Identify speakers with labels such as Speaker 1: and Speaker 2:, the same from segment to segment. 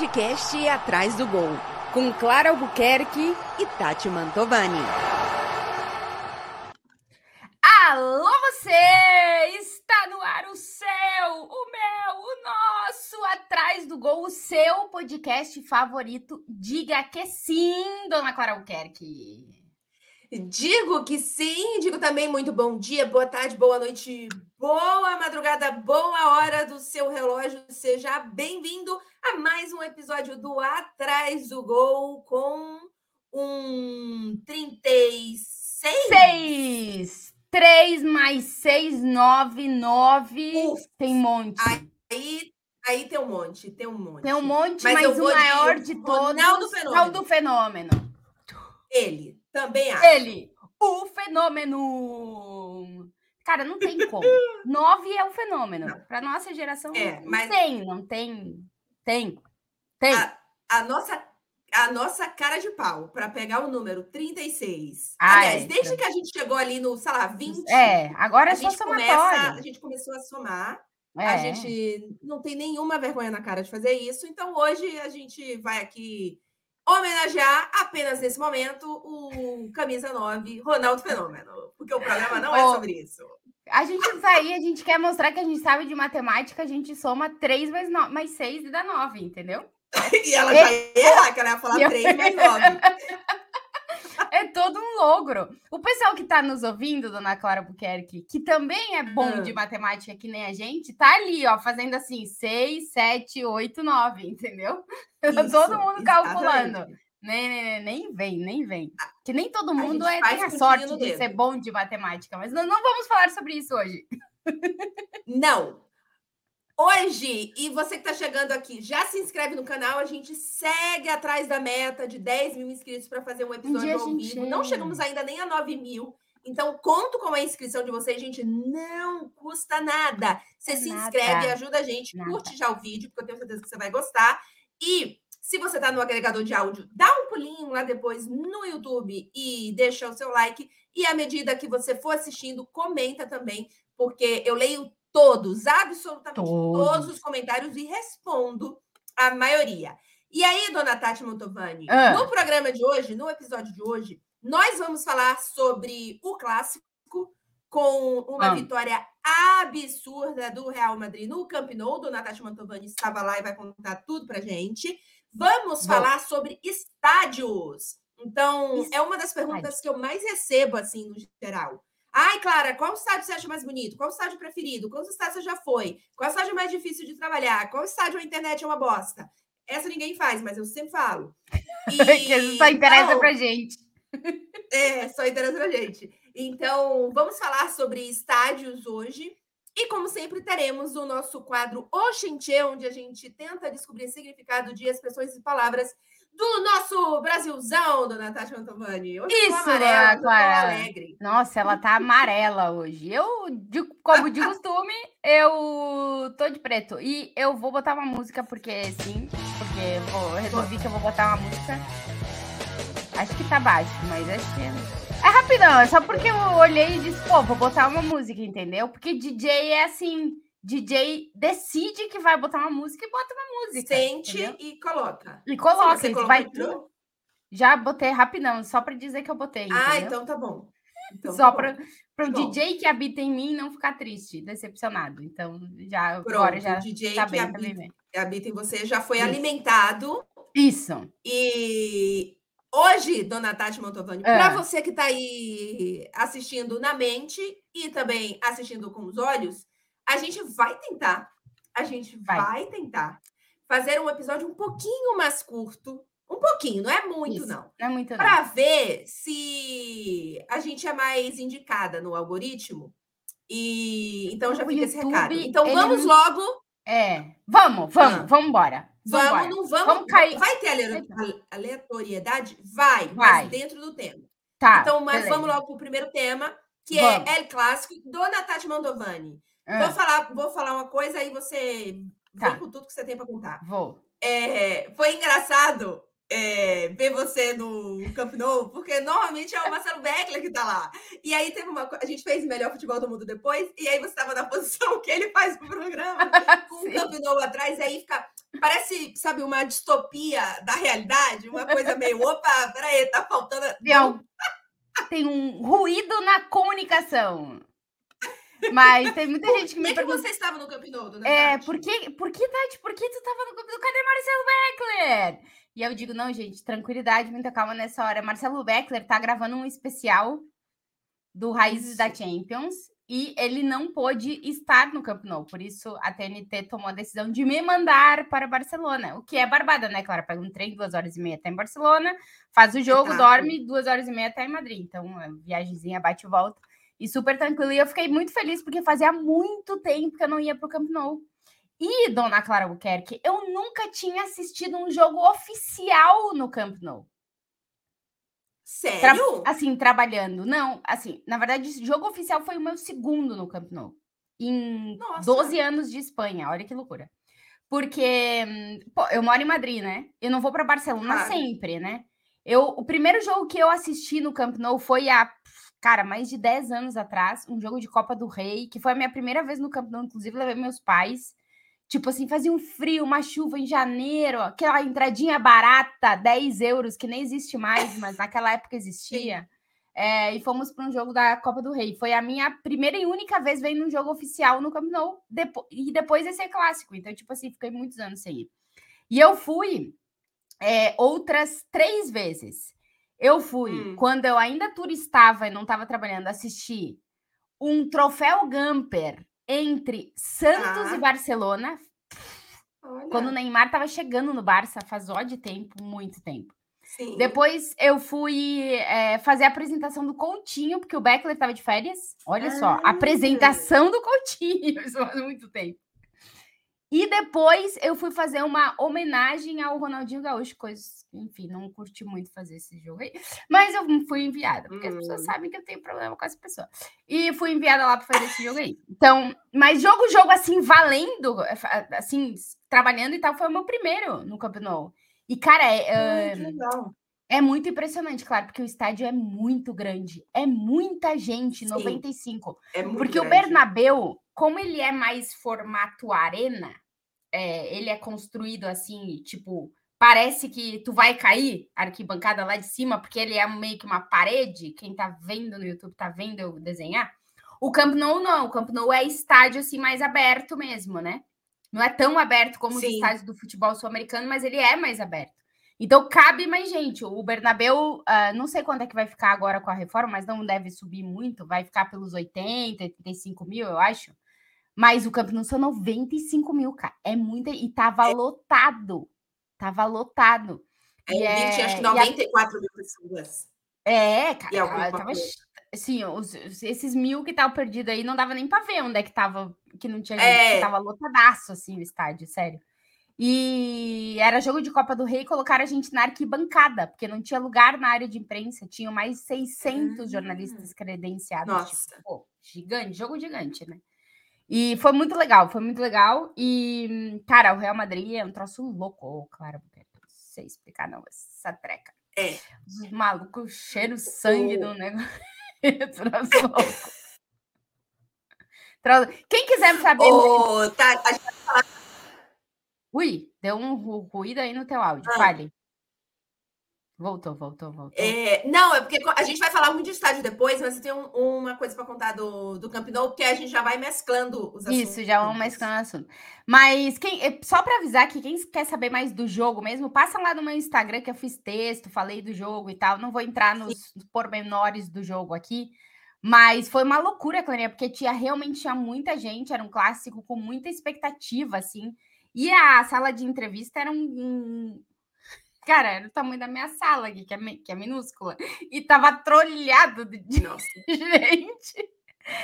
Speaker 1: podcast Atrás do Gol, com Clara Albuquerque e Tati Mantovani.
Speaker 2: Alô, você! Está no ar o seu, o meu, o nosso Atrás do Gol, o seu podcast favorito. Diga que sim, dona Clara Albuquerque.
Speaker 3: Digo que sim, digo também muito bom dia, boa tarde, boa noite, boa madrugada, boa hora do seu relógio. Seja bem-vindo a mais um episódio do Atrás do Gol com um 36.
Speaker 2: 6! 3 mais 6, 9, 9.
Speaker 3: Uf.
Speaker 2: Tem um monte.
Speaker 3: Aí, aí tem um monte, tem um monte.
Speaker 2: Tem um monte,
Speaker 3: Mas
Speaker 2: mas, o
Speaker 3: vou de
Speaker 2: maior de, todos
Speaker 3: Ronaldo
Speaker 2: é o
Speaker 3: Fenômeno.
Speaker 2: do fenômeno.
Speaker 3: Ele, também acho.
Speaker 2: Ele, o fenômeno. Cara, não tem como. Nove é o fenômeno. Para nossa geração,
Speaker 3: É,
Speaker 2: não
Speaker 3: mas-
Speaker 2: tem, não tem. Tem. Tem.
Speaker 3: A, a nossa, a nossa cara de pau para pegar o número 36.
Speaker 2: Ah,
Speaker 3: Aliás,
Speaker 2: é.
Speaker 3: desde que a gente chegou ali no, sei lá, 20.
Speaker 2: é, agora
Speaker 3: a
Speaker 2: é só
Speaker 3: gente começa,
Speaker 2: somatório.
Speaker 3: a gente começou a somar.
Speaker 2: É.
Speaker 3: A gente não tem nenhuma vergonha na cara de fazer isso. Então, hoje a gente vai aqui homenagear apenas nesse momento o camisa 9, Ronaldo Fenômeno. Porque o programa não é sobre isso.
Speaker 2: A gente aí, a gente quer mostrar que a gente sabe de matemática, a gente soma 3 mais, no... mais 6 e dá 9, entendeu?
Speaker 3: E ela já ia errar, que ela ia falar
Speaker 2: Eu-
Speaker 3: 3 mais 9.
Speaker 2: É todo um logro. O pessoal que tá nos ouvindo, dona Clara Buquerque, que também é bom
Speaker 3: Ah.
Speaker 2: de matemática que nem a gente, tá ali, ó, fazendo assim, 6, 7, 8, 9, entendeu? todo mundo calculando. Nem, nem, nem vem, nem vem. Que nem todo
Speaker 3: a
Speaker 2: mundo
Speaker 3: gente
Speaker 2: é, tem a sorte de ser bom de matemática, mas não, não vamos falar sobre isso hoje.
Speaker 3: Não. Hoje, e você que está chegando aqui, já se inscreve no canal, a gente segue atrás da meta de 10 mil inscritos para fazer um episódio
Speaker 2: a
Speaker 3: ao vivo. Não
Speaker 2: chega.
Speaker 3: chegamos ainda nem a 9 mil. Então, conto com a inscrição de vocês, gente. Não custa nada. Você se
Speaker 2: Nada.
Speaker 3: inscreve, ajuda a gente,
Speaker 2: Nada.
Speaker 3: curte já o vídeo, porque eu tenho certeza que você vai gostar. E se você está no agregador de áudio, dá um pulinho lá depois no YouTube e deixa o seu like. E à medida que você for assistindo, comenta também, porque eu leio todos, absolutamente
Speaker 2: Todos.
Speaker 3: todos os comentários e respondo a maioria. E aí, dona Tati Montovani,
Speaker 2: Ah.
Speaker 3: no programa de hoje, no episódio de hoje, nós vamos falar sobre o clássico com uma
Speaker 2: Ah.
Speaker 3: vitória absurda do Real Madrid no Camp Nou. Dona Tati Mantovani estava lá e vai contar tudo pra gente. Vamos
Speaker 2: Vou.
Speaker 3: falar sobre estádios. Então,
Speaker 2: Es-
Speaker 3: é uma das perguntas que eu mais recebo, assim, no geral. Ai, Clara, qual estádio você acha mais bonito? Qual estádio preferido? Quantos estádios você já foi? Qual estádio mais difícil de trabalhar? Qual estádio a internet é uma bosta? Essa ninguém faz, mas eu sempre falo.
Speaker 2: que isso só interessa
Speaker 3: então,
Speaker 2: pra gente.
Speaker 3: é, só interessa pra gente. Então, vamos falar sobre estádios hoje. E, como sempre, teremos o nosso quadro Oxenche, onde a gente tenta descobrir significado de expressões e palavras do nosso Brasilzão, dona Tati Mantovani. Hoje
Speaker 2: Isso,
Speaker 3: amarela, tô
Speaker 2: Clara.
Speaker 3: alegre.
Speaker 2: Nossa, ela tá amarela hoje. Eu, como de costume, eu tô de preto. E eu vou botar uma música, porque sim, porque eu, vou, eu resolvi que eu vou botar uma música. Acho que tá baixo, mas acho que. É rapidão, é só porque eu olhei e disse, pô, vou botar uma música, entendeu? Porque DJ é assim, DJ decide que vai botar uma música e bota uma música.
Speaker 3: Sente
Speaker 2: entendeu?
Speaker 3: e coloca.
Speaker 2: E coloca,
Speaker 3: você
Speaker 2: isso
Speaker 3: colocou
Speaker 2: vai tudo. Já botei rapidão, só pra dizer que eu botei.
Speaker 3: Ah,
Speaker 2: entendeu?
Speaker 3: então tá bom. Então
Speaker 2: Só
Speaker 3: tá
Speaker 2: para o. DJ que habita em mim não ficar triste, decepcionado. Então, já agora
Speaker 3: Pronto,
Speaker 2: já
Speaker 3: o DJ
Speaker 2: tá
Speaker 3: que
Speaker 2: bem,
Speaker 3: habita, habita em você já foi
Speaker 2: Isso.
Speaker 3: alimentado.
Speaker 2: Isso.
Speaker 3: E hoje, dona Tati Mantovani,
Speaker 2: É.
Speaker 3: para você que está aí assistindo na mente e também assistindo com os olhos, a gente vai tentar, a gente
Speaker 2: Vai.
Speaker 3: vai, tentar fazer um episódio um pouquinho mais curto, um pouquinho, não é muito
Speaker 2: Isso.
Speaker 3: não,
Speaker 2: Não é muito
Speaker 3: para ver se a gente é mais indicada no algoritmo. E então já
Speaker 2: O
Speaker 3: fica esse
Speaker 2: YouTube,
Speaker 3: recado. Então
Speaker 2: ele
Speaker 3: vamos logo
Speaker 2: É. Vamos, vamos,
Speaker 3: Ah.
Speaker 2: vamos embora. Vamos,
Speaker 3: não vamos.
Speaker 2: Vamos cair.
Speaker 3: Vai ter aleatoriedade? Vai,
Speaker 2: Vai.
Speaker 3: mas dentro do tema.
Speaker 2: Tá.
Speaker 3: então, mas
Speaker 2: beleza.
Speaker 3: vamos logo para o primeiro tema, que
Speaker 2: Vamos.
Speaker 3: é El Clássico, Dona Tati Mandovani.
Speaker 2: Ah,
Speaker 3: Vou, falar, vou falar uma coisa, aí você
Speaker 2: Tá.
Speaker 3: vem com tudo que você tem para contar.
Speaker 2: vou.
Speaker 3: É, foi engraçado é, ver você no Camp Nou, porque normalmente é o Marcelo Beckler que está lá. E aí teve uma a gente fez o melhor futebol do mundo depois, e aí você estava na posição que ele faz o programa, com o Camp Nou atrás, e aí fica. Parece, sabe, uma distopia da realidade, uma coisa meio, opa, peraí, tá faltando.
Speaker 2: Tem, tem um ruído na comunicação. Mas tem muita gente que me
Speaker 3: pergunta. Por que você estava no Camp Nou,
Speaker 2: É, por que, por que, Tati, por que tu estava no Camp Nou? Cadê Marcelo Beckler? E eu digo, não, gente, tranquilidade, muita calma nessa hora. Marcelo Beckler tá gravando um especial do Raízes isso. da Champions e ele não pôde estar no Camp Nou. Por isso, a TNT tomou a decisão de me mandar para Barcelona, o que é barbada, né? Claro, pega um trem, duas horas e meia até em Barcelona, faz o jogo, dorme, duas horas e meia até em Madrid. Então, viagemzinha bate e volta. E super tranquilo. E eu fiquei muito feliz, porque fazia muito tempo que eu não ia para o Camp Nou. E, dona Clara Albuquerque, eu nunca tinha assistido um jogo oficial no Camp Nou.
Speaker 3: Sério?
Speaker 2: Tra assim, trabalhando. Não, assim, na verdade, jogo oficial foi o meu segundo no Camp Nou. Em Nossa. 12 anos de Espanha. Olha que loucura. Porque, pô, eu moro em Madrid, né? Eu não vou para Barcelona claro. sempre, né? Eu, o primeiro jogo que eu assisti no Camp Nou foi há, cara, mais de 10 anos atrás, um jogo de Copa do Rei, que foi a minha primeira vez no Camp Nou, inclusive levei meus pais. Tipo assim, fazia um frio, uma chuva em janeiro, aquela entradinha barata, 10 euros, que nem existe mais, mas naquela época existia. É, e fomos para um jogo da Copa do Rei. Foi a minha primeira e única vez vendo um jogo oficial no Camp Nou, depo e depois esse é clássico. Então, tipo assim, fiquei muitos anos sem ir. E eu fui é, outras três vezes. Eu fui hum. quando eu ainda turistava e não estava trabalhando, assistir um troféu Gamper entre Santos ah. e Barcelona. Olha. Quando o Neymar estava chegando no Barça, faz ó de tempo, muito tempo. Sim. Depois eu fui é, fazer a apresentação do Coutinho, porque o Beckler estava de férias. Olha ah. só, apresentação do Coutinho, isso faz muito tempo. E depois eu fui fazer uma homenagem ao Ronaldinho Gaúcho, coisas, enfim, não curti muito fazer esse jogo aí, mas eu fui enviada, porque hum. as pessoas hum. sabem que eu tenho problema com essa pessoa. E fui enviada lá para fazer esse jogo aí. Então, mas jogo, jogo assim, valendo, é, assim, trabalhando e tal, foi o meu primeiro no Camp Nou. E, cara, é, hum, é muito impressionante, claro, porque o estádio é muito grande, é muita gente, Sim, 95. É muito porque grande. o Bernabeu como ele é mais formato arena, é, ele é construído assim, tipo, parece que tu vai cair arquibancada lá de cima, porque ele é meio que uma parede. Quem tá vendo no YouTube tá vendo eu desenhar. O Camp Nou não, o Camp Nou é estádio assim mais aberto mesmo, né? Não é tão aberto como Sim. os estádios do futebol sul-americano, mas ele é mais aberto. Então cabe mais gente. O Bernabeu, uh, não sei quanto é que vai ficar agora com a reforma, mas não deve subir muito, vai ficar pelos 80, 85 mil, eu acho. Mas o Camp Nou são 95 mil, cara. É muita. E tava é. lotado. Tava lotado.
Speaker 3: É, e 20, é, acho que 94 a... mil pessoas.
Speaker 2: É, cara. Tava, tava, assim, os, esses mil que estavam perdidos aí, não dava nem para ver onde é que tava, que não tinha gente, é. tava lotadaço, assim, o estádio, sério. E era jogo de Copa do Rei, colocaram a gente na arquibancada, porque não tinha lugar na área de imprensa, tinham mais 600 hum. jornalistas credenciados. Nossa. Tipo, pô, gigante, jogo gigante, né? E foi muito legal, foi muito legal. E, cara, o Real Madrid é um troço louco, claro, não sei explicar, não, essa treca.
Speaker 3: É.
Speaker 2: Os malucos cheiram sangue oh. do negócio. troço louco. Quem quiser saber.
Speaker 3: Oh, tá, a gente
Speaker 2: Ui, deu um ruído aí no teu áudio. Ah. Fale. Voltou, voltou, voltou.
Speaker 3: É, não, é porque a gente vai falar muito de estádio depois, mas tem um, uma coisa para contar do, do Camp Nou, porque a gente já vai mesclando os
Speaker 2: assuntos. Isso, já vamos mesclando o assunto. Mas quem, é, só para avisar que quem quer saber mais do jogo mesmo, passa lá no meu Instagram que eu fiz texto, falei do jogo e tal. Não vou entrar nos, nos pormenores do jogo aqui, mas foi uma loucura, Clarinha, porque tinha realmente tinha muita gente, era um clássico com muita expectativa, assim. E a sala de entrevista era um, um Cara, era o tamanho da minha sala aqui, que é, que é minúscula. E tava trolhado de Nossa. gente.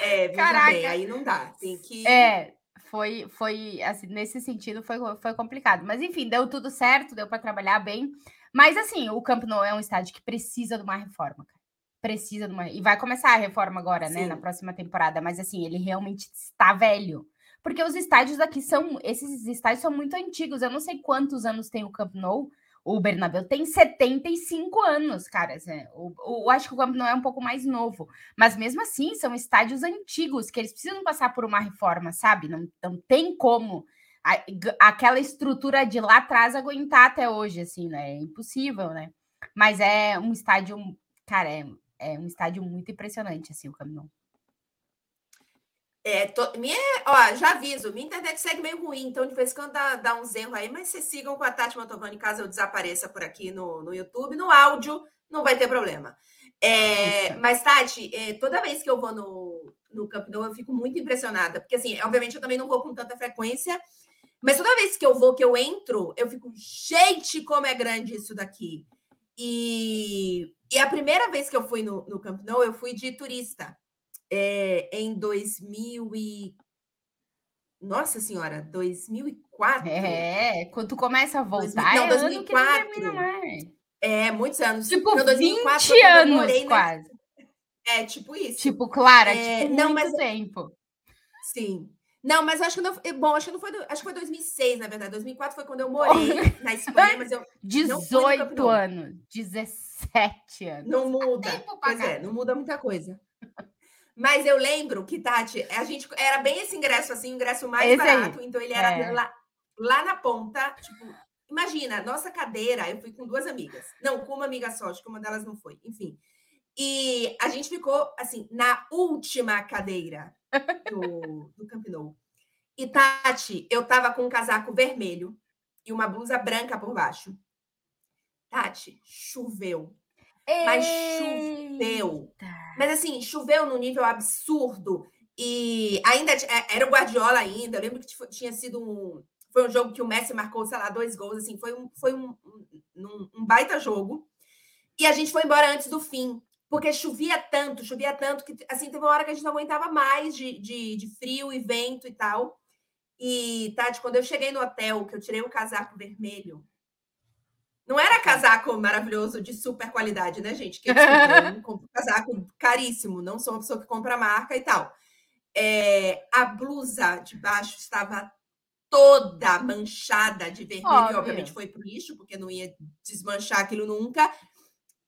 Speaker 3: É, Caraca. Bem, aí não dá. Tem que.
Speaker 2: É, foi, foi assim, nesse sentido foi, foi complicado. Mas enfim, deu tudo certo, deu para trabalhar bem. Mas assim, o Camp Nou é um estádio que precisa de uma reforma, cara. Precisa de uma. E vai começar a reforma agora, Sim. né? Na próxima temporada. Mas assim, ele realmente está velho. Porque os estádios aqui são. Esses estádios são muito antigos. Eu não sei quantos anos tem o Camp Nou O Bernabéu tem 75 anos, cara. O, eu acho que o Camp não é um pouco mais novo, mas mesmo assim são estádios antigos que eles precisam passar por uma reforma, sabe? Não, não tem como aquela estrutura de lá atrás aguentar até hoje, assim, né? É impossível, né? Mas é um estádio, cara, é, é um estádio muito impressionante, assim, o Camp Nou.
Speaker 3: É, minha, ó, já aviso, minha internet segue meio ruim, então de vez em quando dá, dá uns erros aí, mas vocês sigam com a Tati Mantovani caso eu desapareça por aqui no, no YouTube. No áudio, não vai ter problema. É, mas, Tati, é, toda vez que eu vou no, no Camp Nou, eu fico muito impressionada, porque, assim, obviamente eu também não vou com tanta frequência, mas toda vez que eu vou, que eu entro, eu fico, gente, como é grande isso daqui. E, e a primeira vez que eu fui no, no Camp Nou, eu fui de turista é, em 2000 e... Nossa Senhora, 2004?
Speaker 2: É, quando tu começa a voltar, 2000, não, é 2004.
Speaker 3: É, muitos anos.
Speaker 2: Tipo, não, 2004, 20 anos quase.
Speaker 3: É, tipo isso.
Speaker 2: Tipo, Clara, é, tipo, não, muito mas... tempo.
Speaker 3: Sim. Não, mas acho que não. Bom, acho que não foi. Acho que foi 2006, na verdade. 2004 foi quando eu morei na Espanha, mas eu.
Speaker 2: 18 anos, 17 anos.
Speaker 3: Não muda. Pois é, não muda muita coisa. Mas eu lembro que, Tati, a gente era bem esse ingresso assim, o ingresso mais esse barato. Aí. Então ele era é. lá, lá na ponta, tipo, imagina, nossa cadeira, eu fui com duas amigas. Não, com uma amiga só, acho que uma delas não foi. Enfim. E a gente ficou assim, na última cadeira do, do Camp Nou. E, Tati, eu tava com um casaco vermelho e uma blusa branca por baixo. Tati, choveu. Mas choveu. Mas assim, choveu num nível absurdo. E ainda é, era o Guardiola ainda. Eu lembro que tinha sido um. Foi um jogo que o Messi marcou, sei lá, dois gols. Assim, foi um, foi um, um, um baita jogo. E a gente foi embora antes do fim. Porque chovia tanto, chovia tanto, que assim, teve uma hora que a gente não aguentava mais de, de, de frio e vento e tal. E, Tati, quando eu cheguei no hotel, que eu tirei o casaco vermelho, não era casaco maravilhoso de super qualidade, né, gente? Que eu compro casaco caríssimo, não sou uma pessoa que compra marca e tal. É, a blusa de baixo estava toda manchada de vermelho, Óbvio. obviamente foi pro lixo, porque não ia desmanchar aquilo nunca,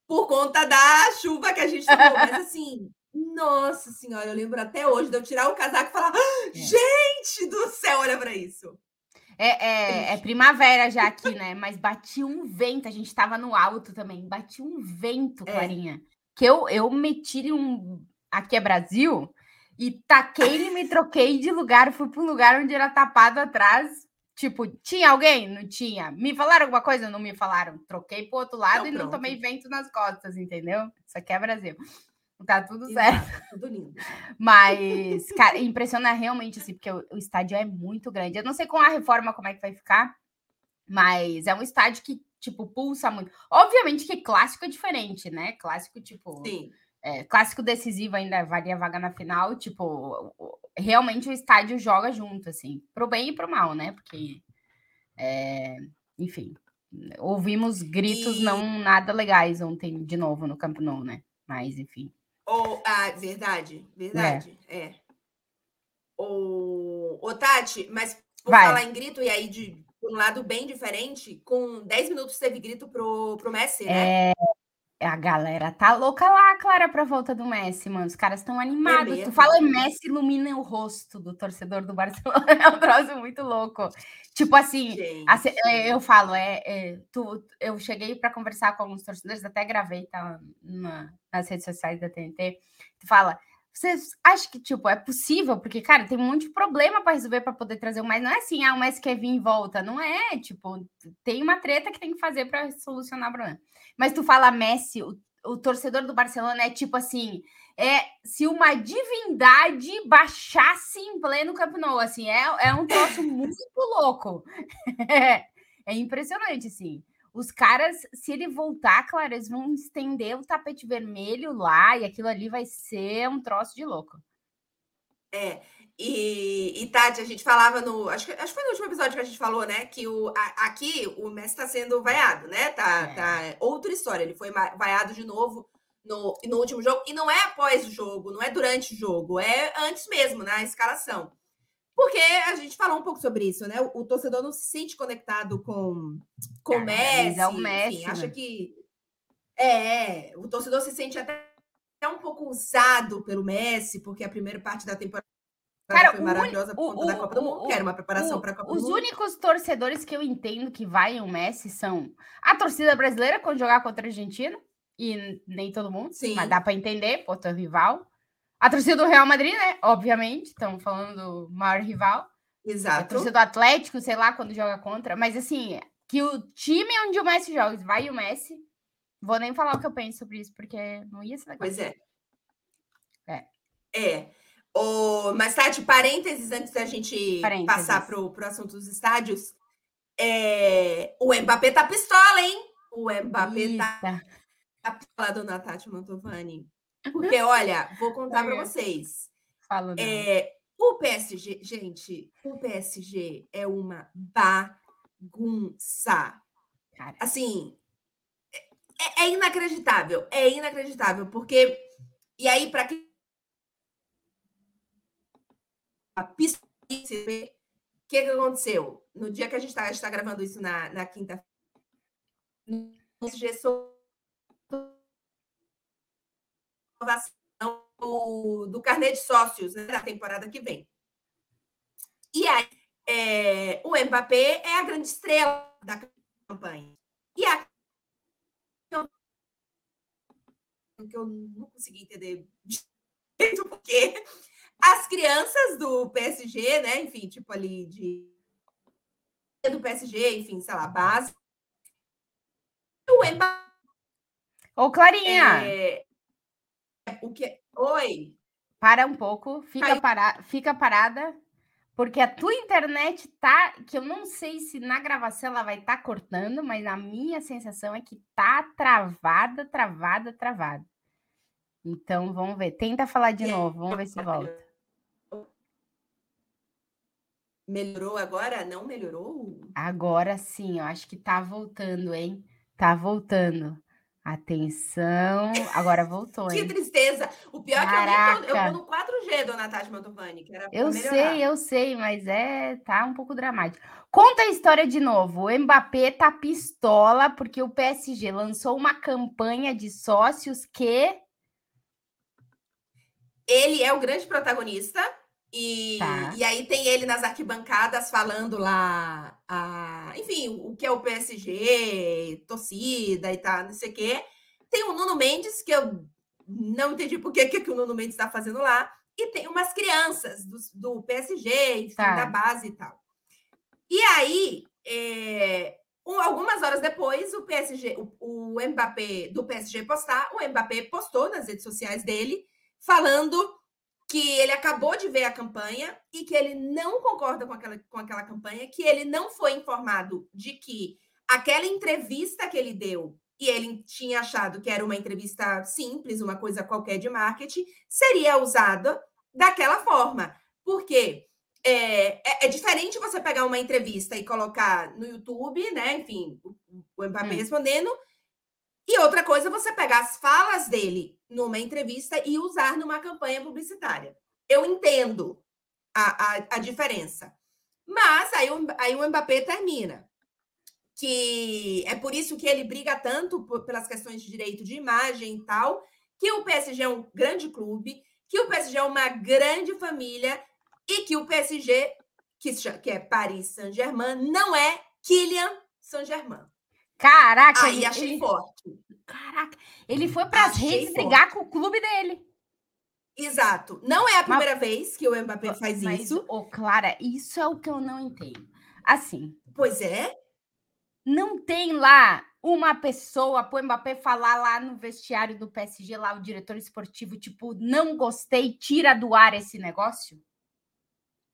Speaker 3: por conta da chuva que a gente tomou. Mas assim, nossa senhora, eu lembro até hoje de eu tirar o casaco e falar: ah, gente do céu, olha para isso.
Speaker 2: É, é, é, primavera já aqui, né? Mas batia um vento, a gente estava no alto também, batia um vento, é. Clarinha. Que eu, eu meti um. Aqui é Brasil, e taquei e me troquei de lugar, fui para um lugar onde era tapado atrás. Tipo, tinha alguém? Não tinha. Me falaram alguma coisa? Não me falaram. Troquei para outro lado então, e não tomei vento nas costas, entendeu? Isso aqui é Brasil. Tá tudo Exato, certo.
Speaker 3: Tudo lindo.
Speaker 2: Mas, cara, impressiona realmente, assim, porque o, o, estádio é muito grande. Eu não sei com a reforma como é que vai ficar, mas é um estádio que, tipo, pulsa muito. Obviamente que clássico é diferente, né? Clássico, tipo.
Speaker 3: Sim.
Speaker 2: É, clássico decisivo ainda valia vaga na final, tipo, realmente o estádio joga junto, assim, pro bem e pro mal, né? Porque, é, enfim, ouvimos gritos e... não nada legais ontem de novo no Campo Nou, né? Mas, enfim.
Speaker 3: Ou, ah, verdade, verdade, é. é. Ou, ô, Tati, mas por Vai. falar em grito, e aí de um lado bem diferente, com 10 minutos teve grito pro, pro Messi, né?
Speaker 2: É, a galera tá louca lá, Clara, pra volta do Messi, mano. Os caras estão animados. É tu fala Messi, ilumina o rosto do torcedor do Barcelona. É um troço muito louco. Tipo assim, assim eu falo, é, é, tu, eu cheguei para conversar com alguns torcedores, até gravei, tá? Na, nas redes sociais da TNT. Tu fala, vocês acham que, tipo, é possível? Porque, cara, tem um monte de problema para resolver para poder trazer o mais. Não é assim, ah, o Messi quer vir em volta. Não é, tipo, tem uma treta que tem que fazer para solucionar o problema. Mas tu fala Messi, o, o torcedor do Barcelona é tipo assim, é se uma divindade baixasse em pleno Camp Nou, assim, é, é um troço muito louco. É, é impressionante, assim. Os caras, se ele voltar, claro, eles vão estender o tapete vermelho lá e aquilo ali vai ser um troço de louco.
Speaker 3: É, e, e Tati, a gente falava no. Acho que, acho que foi no último episódio que a gente falou, né? Que o, a, aqui o Messi está sendo vaiado, né? Tá, é. tá outra história. Ele foi vaiado de novo no, no último jogo. E não é após o jogo, não é durante o jogo, é antes mesmo, na escalação. Porque a gente falou um pouco sobre isso, né? O, o torcedor não se sente conectado com, com o Messi,
Speaker 2: é o Messi,
Speaker 3: enfim,
Speaker 2: né?
Speaker 3: acha que. É, o torcedor se sente até, até um pouco usado pelo Messi, porque a primeira parte da temporada
Speaker 2: Cara,
Speaker 3: foi
Speaker 2: o
Speaker 3: maravilhosa por
Speaker 2: o-
Speaker 3: conta da
Speaker 2: o-
Speaker 3: Copa do Mundo, que era uma preparação para a Copa
Speaker 2: Os
Speaker 3: do Mundo.
Speaker 2: únicos torcedores que eu entendo que vai o Messi são a torcida brasileira quando jogar contra a Argentina, e nem todo mundo,
Speaker 3: Sim.
Speaker 2: mas dá para entender, pô, teu rival. A torcida do Real Madrid, né? Obviamente, estamos falando do maior rival. A
Speaker 3: Exato.
Speaker 2: torcida do Atlético, sei lá, quando joga contra. Mas assim, que o time onde o Messi joga, vai o Messi. Vou nem falar o que eu penso sobre isso, porque não ia ser legal.
Speaker 3: Pois é.
Speaker 2: É.
Speaker 3: É. O, mas, Tati, parênteses antes da gente
Speaker 2: Parênteses.
Speaker 3: passar para o assunto dos estádios. É, o Mbappé tá pistola, hein? O Mbappé tá
Speaker 2: Eita.
Speaker 3: a pistola, dona Tati Mantovani. Porque, olha, vou contar para vocês.
Speaker 2: Fala.
Speaker 3: É, o PSG, gente, o PSG é uma bagunça.
Speaker 2: Cara.
Speaker 3: Assim, é, é inacreditável, é inacreditável, porque. E aí, para quem. A pista. O que, que aconteceu? No dia que a gente está gravando isso na, na quinta. O PSG do, do carnê de sócios né, da temporada que vem. E aí, é, o Mbappé é a grande estrela da campanha. E a que eu não consegui entender direito porque as crianças do PSG, né, enfim, tipo ali de do PSG, enfim, sei lá, base. O Mbappé
Speaker 2: Ô, Clarinha,
Speaker 3: é, o que Oi.
Speaker 2: para um pouco, fica, para, fica parada, porque a tua internet tá, que eu não sei se na gravação ela vai estar cortando, mas a minha sensação é que tá travada, travada, travada. Então, vamos ver. Tenta falar de novo, vamos ver se volta.
Speaker 3: Melhorou agora? Não melhorou?
Speaker 2: Agora sim, eu acho que tá voltando, hein? Tá voltando. Atenção, agora voltou,
Speaker 3: Que
Speaker 2: hein?
Speaker 3: tristeza! O pior é que eu, eu
Speaker 2: Caraca.
Speaker 3: tô no 4G, dona Tati Mantovani, que era
Speaker 2: Eu
Speaker 3: melhorar.
Speaker 2: sei, eu sei, mas é, tá um pouco dramático. Conta a história de novo. O Mbappé tá pistola porque o PSG lançou uma campanha de sócios que
Speaker 3: Ele é o grande protagonista. E,
Speaker 2: Tá.
Speaker 3: e aí tem ele nas arquibancadas falando lá, a, enfim, o que é o PSG, torcida e tal, não sei o quê. Tem o Nuno Mendes, que eu não entendi por que, que o Nuno Mendes está fazendo lá. E tem umas crianças do, do PSG, enfim,
Speaker 2: Tá.
Speaker 3: da base e tal. E aí, é, um- algumas horas depois, o PSG, o, o Mbappé do PSG postar, o Mbappé postou nas redes sociais dele, falando que ele acabou de ver a campanha e que ele não concorda com aquela, com aquela campanha, que ele não foi informado de que aquela entrevista que ele deu e ele tinha achado que era uma entrevista simples, uma coisa qualquer de marketing, seria usada daquela forma. Porque é, é, é diferente você pegar uma entrevista e colocar no YouTube, né? Enfim, o, o Mbappé
Speaker 2: Hum.
Speaker 3: respondendo. E outra coisa, você pegar as falas dele numa entrevista e usar numa campanha publicitária. Eu entendo a, a, a diferença. Mas aí, aí o Mbappé termina. Que é por isso que ele briga tanto pelas questões de direito de imagem e tal, que o PSG é um grande clube, que o PSG é uma grande família e que o PSG, que, que é Paris Saint-Germain, não é Kylian Saint-Germain.
Speaker 2: Caraca,
Speaker 3: Aí
Speaker 2: ele,
Speaker 3: achei
Speaker 2: ele-
Speaker 3: forte.
Speaker 2: caraca, ele foi para as redes
Speaker 3: forte.
Speaker 2: brigar com o clube dele.
Speaker 3: Exato. Não é a primeira vez que o Mbappé faz
Speaker 2: Mas,
Speaker 3: isso.
Speaker 2: ô, Clara, isso é o que eu não entendo. Assim,
Speaker 3: Pois é.
Speaker 2: não tem lá uma pessoa pro Mbappé falar lá no vestiário do PSG, lá o diretor esportivo, tipo, não gostei, tira do ar esse negócio?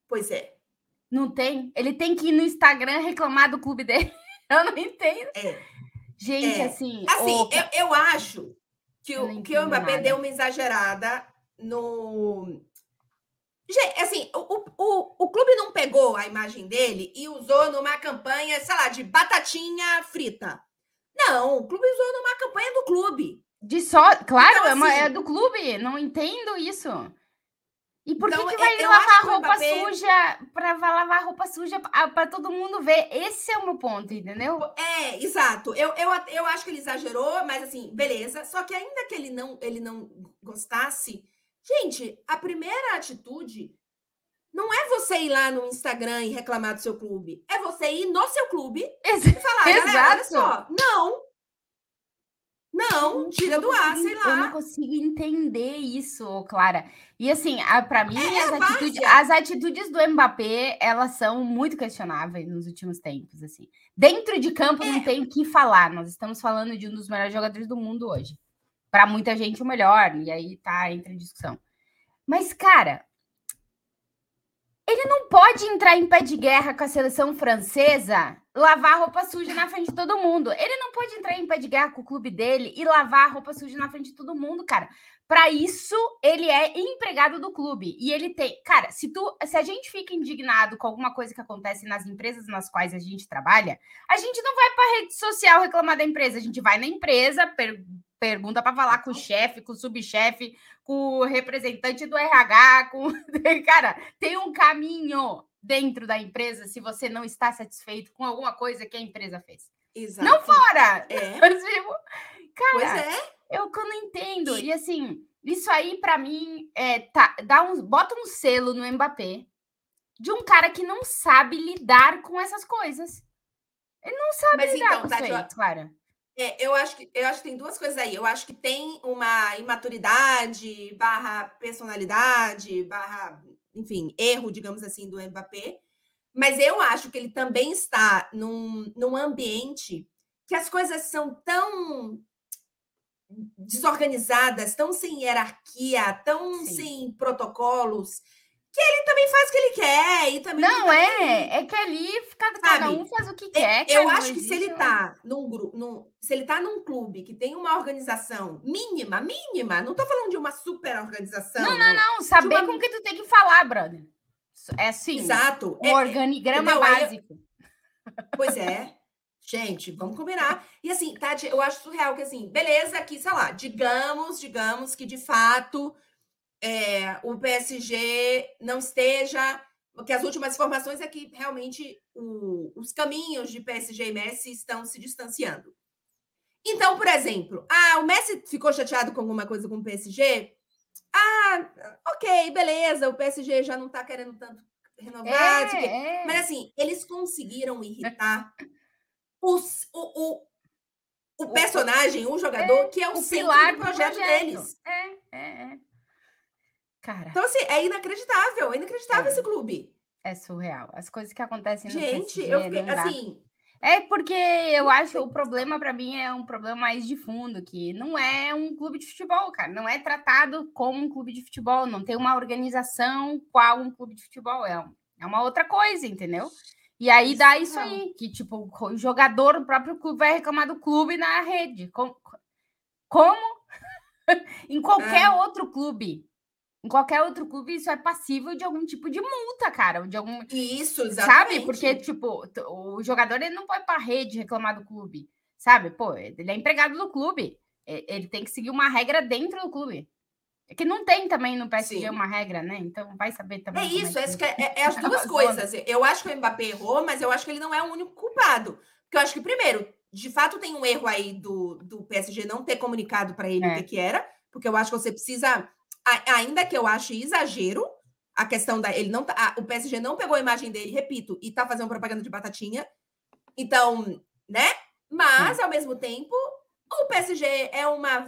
Speaker 3: Pois é.
Speaker 2: Não tem? Ele tem que ir no Instagram reclamar do clube dele. Eu não entendo.
Speaker 3: É.
Speaker 2: Gente,
Speaker 3: É.
Speaker 2: assim.
Speaker 3: Assim, eu, eu acho que o, que o Mbappé
Speaker 2: nada.
Speaker 3: deu uma exagerada no. Gente, assim, o, o, o, clube não pegou a imagem dele e usou numa campanha, sei lá, de batatinha frita. Não, o clube usou numa campanha do clube.
Speaker 2: de só. Claro,
Speaker 3: Então,
Speaker 2: é, uma-
Speaker 3: assim-
Speaker 2: é do clube. Não entendo isso. E por então, que, que vai lavar roupa Mbappé... suja para lavar roupa suja para todo mundo ver? Esse é o meu ponto, entendeu?
Speaker 3: É, exato. Eu, eu, eu acho que ele exagerou, mas assim, beleza. Só que ainda que ele não, ele não gostasse, gente, a primeira atitude não é você ir lá no Instagram e reclamar do seu clube. É você ir no seu clube e falar, Exato. olha só, não, não, tira do ar, sei lá.
Speaker 2: Eu não consigo entender isso, Clara. E assim, para mim, é, as, atitudes, as, atitudes, do Mbappé, elas são muito questionáveis nos últimos tempos, assim. Dentro de campo é. não tem o que falar. Nós estamos falando de um dos melhores jogadores do mundo hoje. Para muita gente o melhor, e aí tá entre discussão. Mas cara, ele não pode entrar em pé de guerra com a seleção francesa, lavar roupa suja na frente de todo mundo. Ele não pode entrar em pé de guerra com o clube dele e lavar roupa suja na frente de todo mundo, cara. Para isso, ele é empregado do clube e ele tem, cara, se tu, se a gente fica indignado com alguma coisa que acontece nas empresas nas quais a gente trabalha, a gente não vai para rede social reclamar da empresa, a gente vai na empresa, per pergunta para falar com o chefe, com o subchefe, com o representante do RH, com cara, tem um caminho dentro da empresa se você não está satisfeito com alguma coisa que a empresa fez. Exato. Não fora. É. cara, é. eu que não entendo. E, e assim, isso aí para mim é tá, dá um, bota um selo no Mbappé de um cara que não sabe lidar com essas coisas. Ele não sabe Mas lidar então, com Tati, isso aí, Clara.
Speaker 3: É, eu acho que eu acho que tem duas coisas aí. Eu acho que tem uma imaturidade barra personalidade barra, enfim, erro, digamos assim, do Mbappé. Mas eu acho que ele também está num, num ambiente que as coisas são tão desorganizadas, tão sem hierarquia, tão Sim. sem protocolos, que ele também faz o que ele quer. E também
Speaker 2: não, é. É que ali cada, cada um faz o que quer.
Speaker 3: Eu acho que se ele tá num grupo, num, se ele tá num clube que tem uma organização mínima, mínima, não tô falando de uma super organização.
Speaker 2: Não, não, não. Saber uma... com que tu tem que falar, brother. É assim.
Speaker 3: Exato.
Speaker 2: Um é, organigrama entendeu? básico.
Speaker 3: Pois é. Gente, vamos combinar. E assim, Tati, eu acho surreal que assim, beleza, que, sei lá, digamos, digamos que de fato é, o PSG não esteja. Porque as últimas informações é que realmente o, os caminhos de PSG e Messi estão se distanciando. Então, por exemplo, ah, o Messi ficou chateado com alguma coisa com o PSG? Ah, ok, beleza, o PSG já não está querendo tanto renovar. É, é. Mas assim, eles conseguiram irritar os, o, o, o personagem, o jogador, é, que é o, o centro do projeto, projeto, deles.
Speaker 2: É, é, é.
Speaker 3: Cara. Então, assim, é inacreditável. É inacreditável é. esse clube.
Speaker 2: É surreal. As coisas que acontecem no
Speaker 3: Gente, eu fiquei, assim.
Speaker 2: É porque eu acho o problema para mim é um problema mais de fundo, que não é um clube de futebol, cara. Não é tratado como um clube de futebol, não tem uma organização qual um clube de futebol. É, é uma outra coisa, entendeu? E aí dá isso aí, que tipo, o jogador do próprio clube vai reclamar do clube na rede. Como? como? em qualquer é. outro clube. Em qualquer outro clube, isso é passível de algum tipo de multa, cara. De algum...
Speaker 3: Isso, exatamente.
Speaker 2: Sabe? Porque, tipo, o jogador ele não pode ir pra rede reclamar do clube. Sabe? Pô, ele é empregado do clube. Ele tem que seguir uma regra dentro do clube. É que não tem também no PSG Sim. uma regra, né? Então vai saber também.
Speaker 3: É isso, é, que... é, é, as duas coisas. Eu acho que o Mbappé errou, mas eu acho que ele não é o único culpado. Porque eu acho que, primeiro, de fato tem um erro aí do, do PSG não ter comunicado para ele é. o que, que era, porque eu acho que você precisa ainda que eu ache exagero, a questão da. Ele não tá, a, o PSG não pegou a imagem dele, repito, e tá fazendo propaganda de batatinha. Então, né? Mas, ao mesmo tempo, o PSG é uma.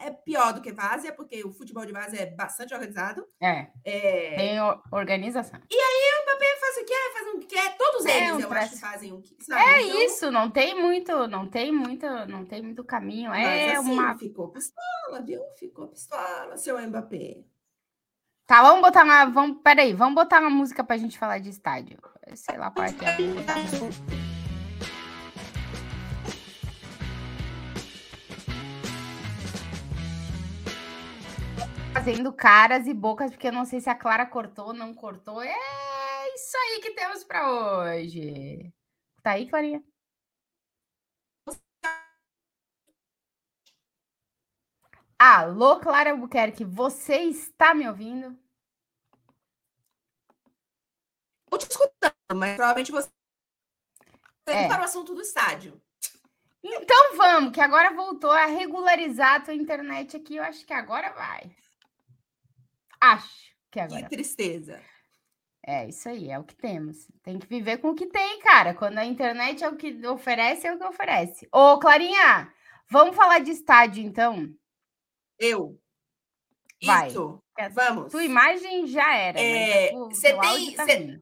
Speaker 3: É, é pior do que Várzea, porque o futebol de Várzea é bastante organizado.
Speaker 2: É. é... Tem organização.
Speaker 3: E aí o Mbappé faz o que quer, faz o que quer. Todos é, eles, um eu acho que fazem o que. Sabe?
Speaker 2: É então... isso, não tem muito, não tem muito, não tem muito caminho. É assim, uma.
Speaker 3: Ficou pistola, viu? Ficou pistola, seu Mbappé.
Speaker 2: Tá, vamos botar uma. Vamos, peraí, vamos botar uma música pra gente falar de estádio. Sei lá qual é que é. Fazendo caras e bocas, porque eu não sei se a Clara cortou ou não cortou. É isso aí que temos para hoje. Tá aí, Clarinha? Alô, Clara Albuquerque, você está me ouvindo?
Speaker 3: te escutando, mas provavelmente você
Speaker 2: É.
Speaker 3: para o assunto do estádio.
Speaker 2: Então vamos, que agora voltou a regularizar a tua internet aqui. Eu acho que agora vai. Acho que
Speaker 3: Que
Speaker 2: agora.
Speaker 3: tristeza.
Speaker 2: É isso aí, é o que temos. Tem que viver com o que tem, cara. Quando a internet é o que oferece, é o que oferece. Ô, Clarinha, vamos falar de estádio, então?
Speaker 3: Eu.
Speaker 2: Vai.
Speaker 3: Isso. Vamos.
Speaker 2: Tua imagem já era. mas
Speaker 3: É,
Speaker 2: é
Speaker 3: tem-
Speaker 2: tá
Speaker 3: cê-.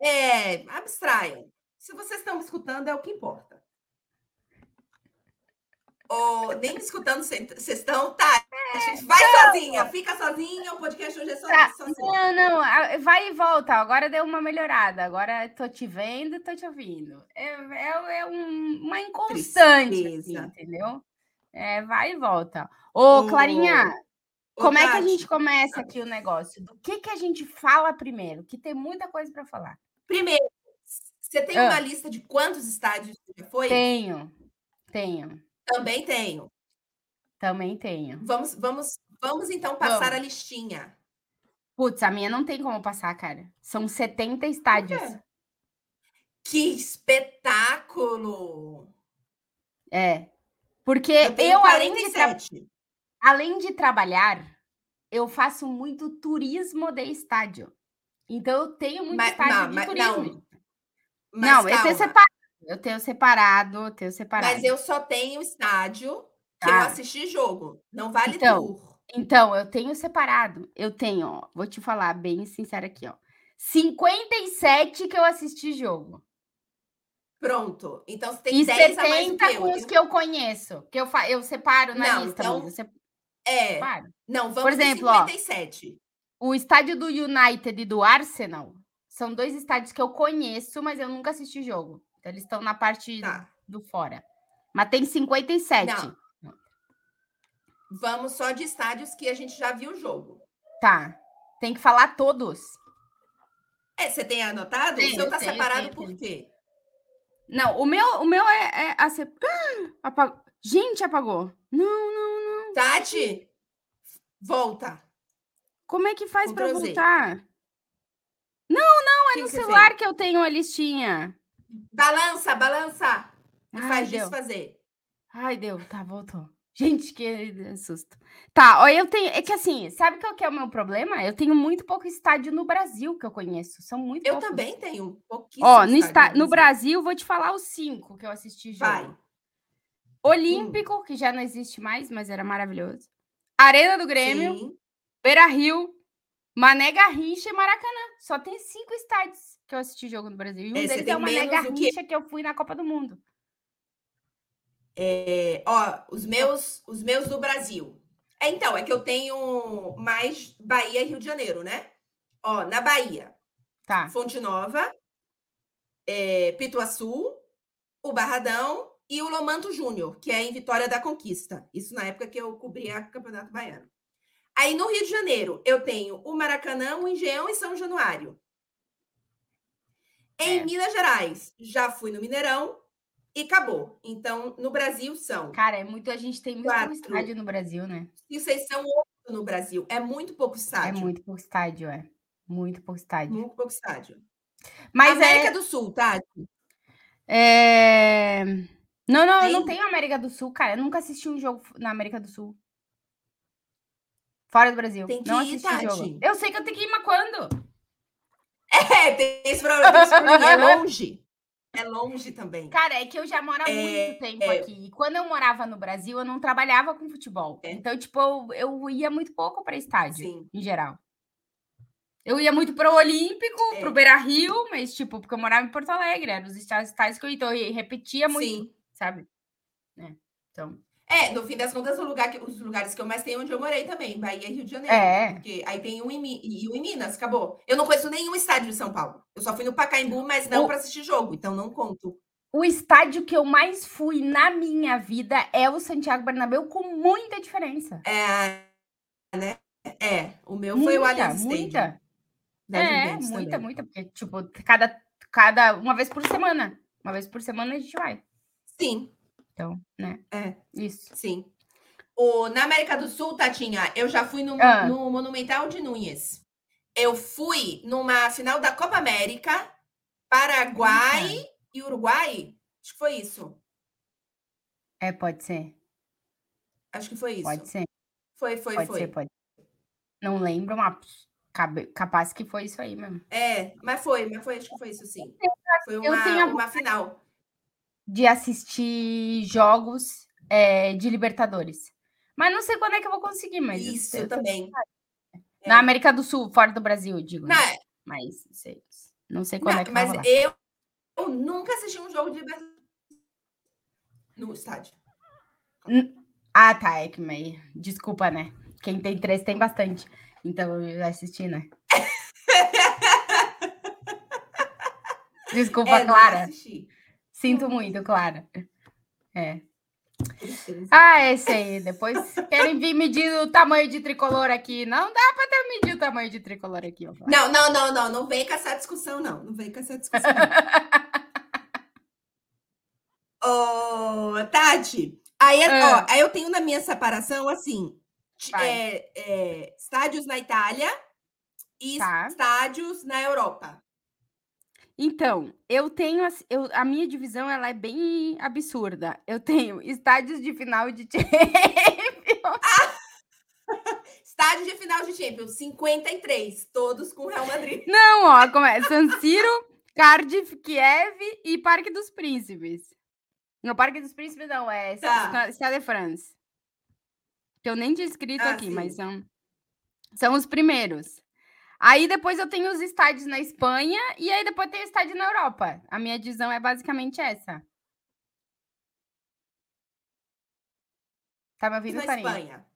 Speaker 3: É, abstraiam. Se vocês estão me escutando, é o que importa. Ou nem escutando, vocês estão? Tá. Vai sozinha, fica sozinha. O podcast hoje é só
Speaker 2: Tá,
Speaker 3: sozinha.
Speaker 2: Não, não, vai e volta. Agora deu uma melhorada. Agora tô te vendo, tô te ouvindo. É, é, é um- uma inconstante, assim, entendeu? É, vai e volta. Ô,
Speaker 3: Ô,
Speaker 2: Clarinha,
Speaker 3: Ô,
Speaker 2: como é que a
Speaker 3: Tati,
Speaker 2: gente começa aqui o negócio? Do que que a gente fala primeiro? Que tem muita coisa para falar.
Speaker 3: Primeiro, você tem
Speaker 2: Ah.
Speaker 3: uma lista de quantos estádios você já foi?
Speaker 2: Tenho, tenho,
Speaker 3: Também tenho.
Speaker 2: também tenho.
Speaker 3: Vamos, vamos, vamos então passar
Speaker 2: Vamos.
Speaker 3: a listinha.
Speaker 2: Putz, a minha não tem como passar, cara. São 70 estádios.
Speaker 3: Que espetáculo!
Speaker 2: É. Porque
Speaker 3: Eu
Speaker 2: eu, além de, tra-
Speaker 3: 47.
Speaker 2: além de trabalhar, eu faço muito turismo de estádio. Então eu tenho muito
Speaker 3: Mas-
Speaker 2: estádio
Speaker 3: não,
Speaker 2: de
Speaker 3: mas-
Speaker 2: turismo.
Speaker 3: Mas
Speaker 2: Não, tenho
Speaker 3: calma.
Speaker 2: separado. Eu tenho separado, eu tenho separado.
Speaker 3: Mas eu só tenho estádio que eu
Speaker 2: Tá.
Speaker 3: assisti jogo. Não vale
Speaker 2: Então,
Speaker 3: tour.
Speaker 2: Então, eu tenho separado. Eu tenho, ó, vou te falar bem sincero aqui, ó. 57 que eu assisti jogo.
Speaker 3: Pronto. Então você tem
Speaker 2: E
Speaker 3: 10 a mais do
Speaker 2: 70
Speaker 3: que eu.
Speaker 2: com os que eu conheço. Que eu, fa eu separo na
Speaker 3: Não,
Speaker 2: lista.
Speaker 3: então,
Speaker 2: eu
Speaker 3: É.
Speaker 2: separo.
Speaker 3: Não, vamos
Speaker 2: exemplo,
Speaker 3: em
Speaker 2: ó,
Speaker 3: 57.
Speaker 2: O estádio do United e do Arsenal são dois estádios que eu conheço, mas eu nunca assisti jogo. Então, eles estão na parte
Speaker 3: Tá.
Speaker 2: do fora. Mas tem 57.
Speaker 3: Não. Vamos só de estádios que a gente já viu o jogo.
Speaker 2: Tá. Tem que falar todos.
Speaker 3: É, você tem anotado?
Speaker 2: Tenho,
Speaker 3: o seu tá
Speaker 2: tenho,
Speaker 3: separado
Speaker 2: tenho,
Speaker 3: por
Speaker 2: tenho.
Speaker 3: quê?
Speaker 2: Não, o meu, o meu é, é a se- Ah, apagou. Gente, apagou. Não, não, não.
Speaker 3: Tati, volta.
Speaker 2: Como é que faz para voltar? Não, é
Speaker 3: Que
Speaker 2: no
Speaker 3: que
Speaker 2: celular que eu tenho a listinha.
Speaker 3: Balança, balança.
Speaker 2: Ai,
Speaker 3: faz
Speaker 2: deu.
Speaker 3: desfazer.
Speaker 2: Ai, deu. Tá, voltou. Gente, que susto. Tá, ó, eu tenho. É que assim, sabe qual que é o meu problema? Eu tenho muito pouco estádio no Brasil que eu conheço. São muito
Speaker 3: Eu
Speaker 2: poucos.
Speaker 3: também tenho pouquíssimo.
Speaker 2: Ó, no, esta... no Brasil, vou te falar os cinco que eu assisti jogo.
Speaker 3: Vai.
Speaker 2: Olímpico, que já não existe mais, mas era maravilhoso. Arena do Grêmio,
Speaker 3: Sim.
Speaker 2: Beira Rio, Mané Garrincha e Maracanã. Só tem cinco estádios que eu assisti jogo no Brasil. E um
Speaker 3: É,
Speaker 2: deles é o
Speaker 3: menos do que-
Speaker 2: que eu fui na Copa do Mundo.
Speaker 3: É, ó, os meus, os meus do Brasil. É, então, é que eu tenho mais Bahia e Rio de Janeiro, né? Ó, na Bahia,
Speaker 2: Tá.
Speaker 3: Fonte Nova, é, Pituaçu, o Barradão e o Lomanto Júnior, que é em Vitória da Conquista. Isso na época que eu cobria Campeonato Baiano. Aí no Rio de Janeiro, eu tenho o Maracanã, o Engenhão e São Januário. Em
Speaker 2: É.
Speaker 3: Minas Gerais, já fui no Mineirão e acabou. Então, no Brasil são.
Speaker 2: Cara, é muito. A gente tem muito
Speaker 3: Quatro.
Speaker 2: estádio no Brasil, né?
Speaker 3: E vocês são oito no Brasil. É muito pouco
Speaker 2: É
Speaker 3: estádio.
Speaker 2: muito pouco estádio, é. Muito pouco estádio.
Speaker 3: muito pouco estádio.
Speaker 2: Mas
Speaker 3: América
Speaker 2: é,
Speaker 3: do Sul, tá?
Speaker 2: é. Não, não, eu não
Speaker 3: Tem?
Speaker 2: tenho América do Sul, cara. Eu nunca assisti um jogo na América do Sul. Fora do Brasil.
Speaker 3: Tem que
Speaker 2: não
Speaker 3: ir,
Speaker 2: assisti jogo.
Speaker 3: Tati.
Speaker 2: Eu sei que eu tenho que ir, mas quando?
Speaker 3: É, tem esse problema. tem esse problema. É longe. É longe também.
Speaker 2: Cara, é que eu já moro há
Speaker 3: É,
Speaker 2: muito tempo
Speaker 3: é.
Speaker 2: aqui. E quando eu morava no Brasil, eu não trabalhava com futebol.
Speaker 3: É.
Speaker 2: Então, tipo, eu, eu ia muito pouco para estádio,
Speaker 3: Sim.
Speaker 2: em geral. Eu ia muito pro Olímpico,
Speaker 3: É.
Speaker 2: pro Beira Rio, mas, tipo, porque eu morava em Porto Alegre, eram os estádios estádios que eu ia, então eu repetia muito,
Speaker 3: Sim.
Speaker 2: sabe? É. Então,
Speaker 3: É, no fim das contas, o lugar que, os lugares que eu mais tenho onde eu morei também, Bahia e Rio de Janeiro.
Speaker 2: É.
Speaker 3: Porque aí tem um em, e um em Minas, acabou. Eu não conheço nenhum estádio de São Paulo. Eu só fui no Pacaembu, mas não
Speaker 2: O-
Speaker 3: para assistir jogo, então não conto.
Speaker 2: o estádio que eu mais fui na minha vida é o Santiago Bernabéu, com muita diferença.
Speaker 3: É, né? É, o meu foi o
Speaker 2: Muita,
Speaker 3: Allianz
Speaker 2: muita.
Speaker 3: da
Speaker 2: É, muita,
Speaker 3: também.
Speaker 2: muita, porque, tipo, cada, cada, uma vez por semana. Uma vez por semana a gente vai.
Speaker 3: Sim,
Speaker 2: Então, né?
Speaker 3: É.
Speaker 2: Isso.
Speaker 3: sim. O, na América do Sul, Tatinha, eu já fui no,
Speaker 2: Ah.
Speaker 3: no Monumental de Núñez. Eu fui numa final da Copa América, Paraguai
Speaker 2: Eita.
Speaker 3: e Uruguai. Acho que foi isso.
Speaker 2: É, pode ser.
Speaker 3: Acho que foi isso.
Speaker 2: Pode ser.
Speaker 3: Foi, foi,
Speaker 2: pode
Speaker 3: foi.
Speaker 2: ser, pode. Não lembro, mas capaz que foi isso aí mesmo.
Speaker 3: É, mas foi, mas foi, acho que foi isso sim. Foi
Speaker 2: eu
Speaker 3: uma, uma final.
Speaker 2: De assistir jogos é, de Libertadores. Mas não sei quando é que eu vou conseguir, mas. eu
Speaker 3: Isso
Speaker 2: sei- eu
Speaker 3: também.
Speaker 2: Na América do Sul, fora do Brasil, eu digo.
Speaker 3: Não,
Speaker 2: né? Mas não sei, não sei quando
Speaker 3: não,
Speaker 2: é que vai
Speaker 3: mas eu, eu nunca assisti um jogo de Libertadores no estádio.
Speaker 2: Ah, tá. É que meio. Desculpa, né? Quem tem três tem bastante. Então eu assisti, né? Desculpa,
Speaker 3: É,
Speaker 2: Clara.
Speaker 3: assisti.
Speaker 2: Sinto muito, Clara. É. Ah, esse aí. Depois querem vir medir o tamanho de tricolor aqui. Não dá para ter medir o tamanho de tricolor aqui. ó.
Speaker 3: Não, não, não, não, não vem com essa discussão, não. Não vem com essa discussão. Ô, Tati, aí, é-
Speaker 2: Ah.
Speaker 3: ó, aí eu tenho na minha separação, assim, é, é, estádios na Itália e
Speaker 2: Tá.
Speaker 3: estádios na Europa.
Speaker 2: Então, eu tenho eu, a minha divisão ela é bem absurda. Eu tenho estádios de final de Champions.
Speaker 3: Estádio de final de Champions, 53, todos com Real Madrid.
Speaker 2: Não, ó, como é? San Siro, Cardiff, Kiev e Parque dos Príncipes. No Parque dos Príncipes não, é
Speaker 3: Tá.
Speaker 2: Stade de France. Que eu nem tinha escrito
Speaker 3: Ah,
Speaker 2: aqui, mas
Speaker 3: sim.
Speaker 2: são, são os primeiros. Aí depois eu tenho os estádios na Espanha e aí depois tem o estádio na Europa. A minha divisão é basicamente essa. Tá me ouvindo,
Speaker 3: na? Espanha.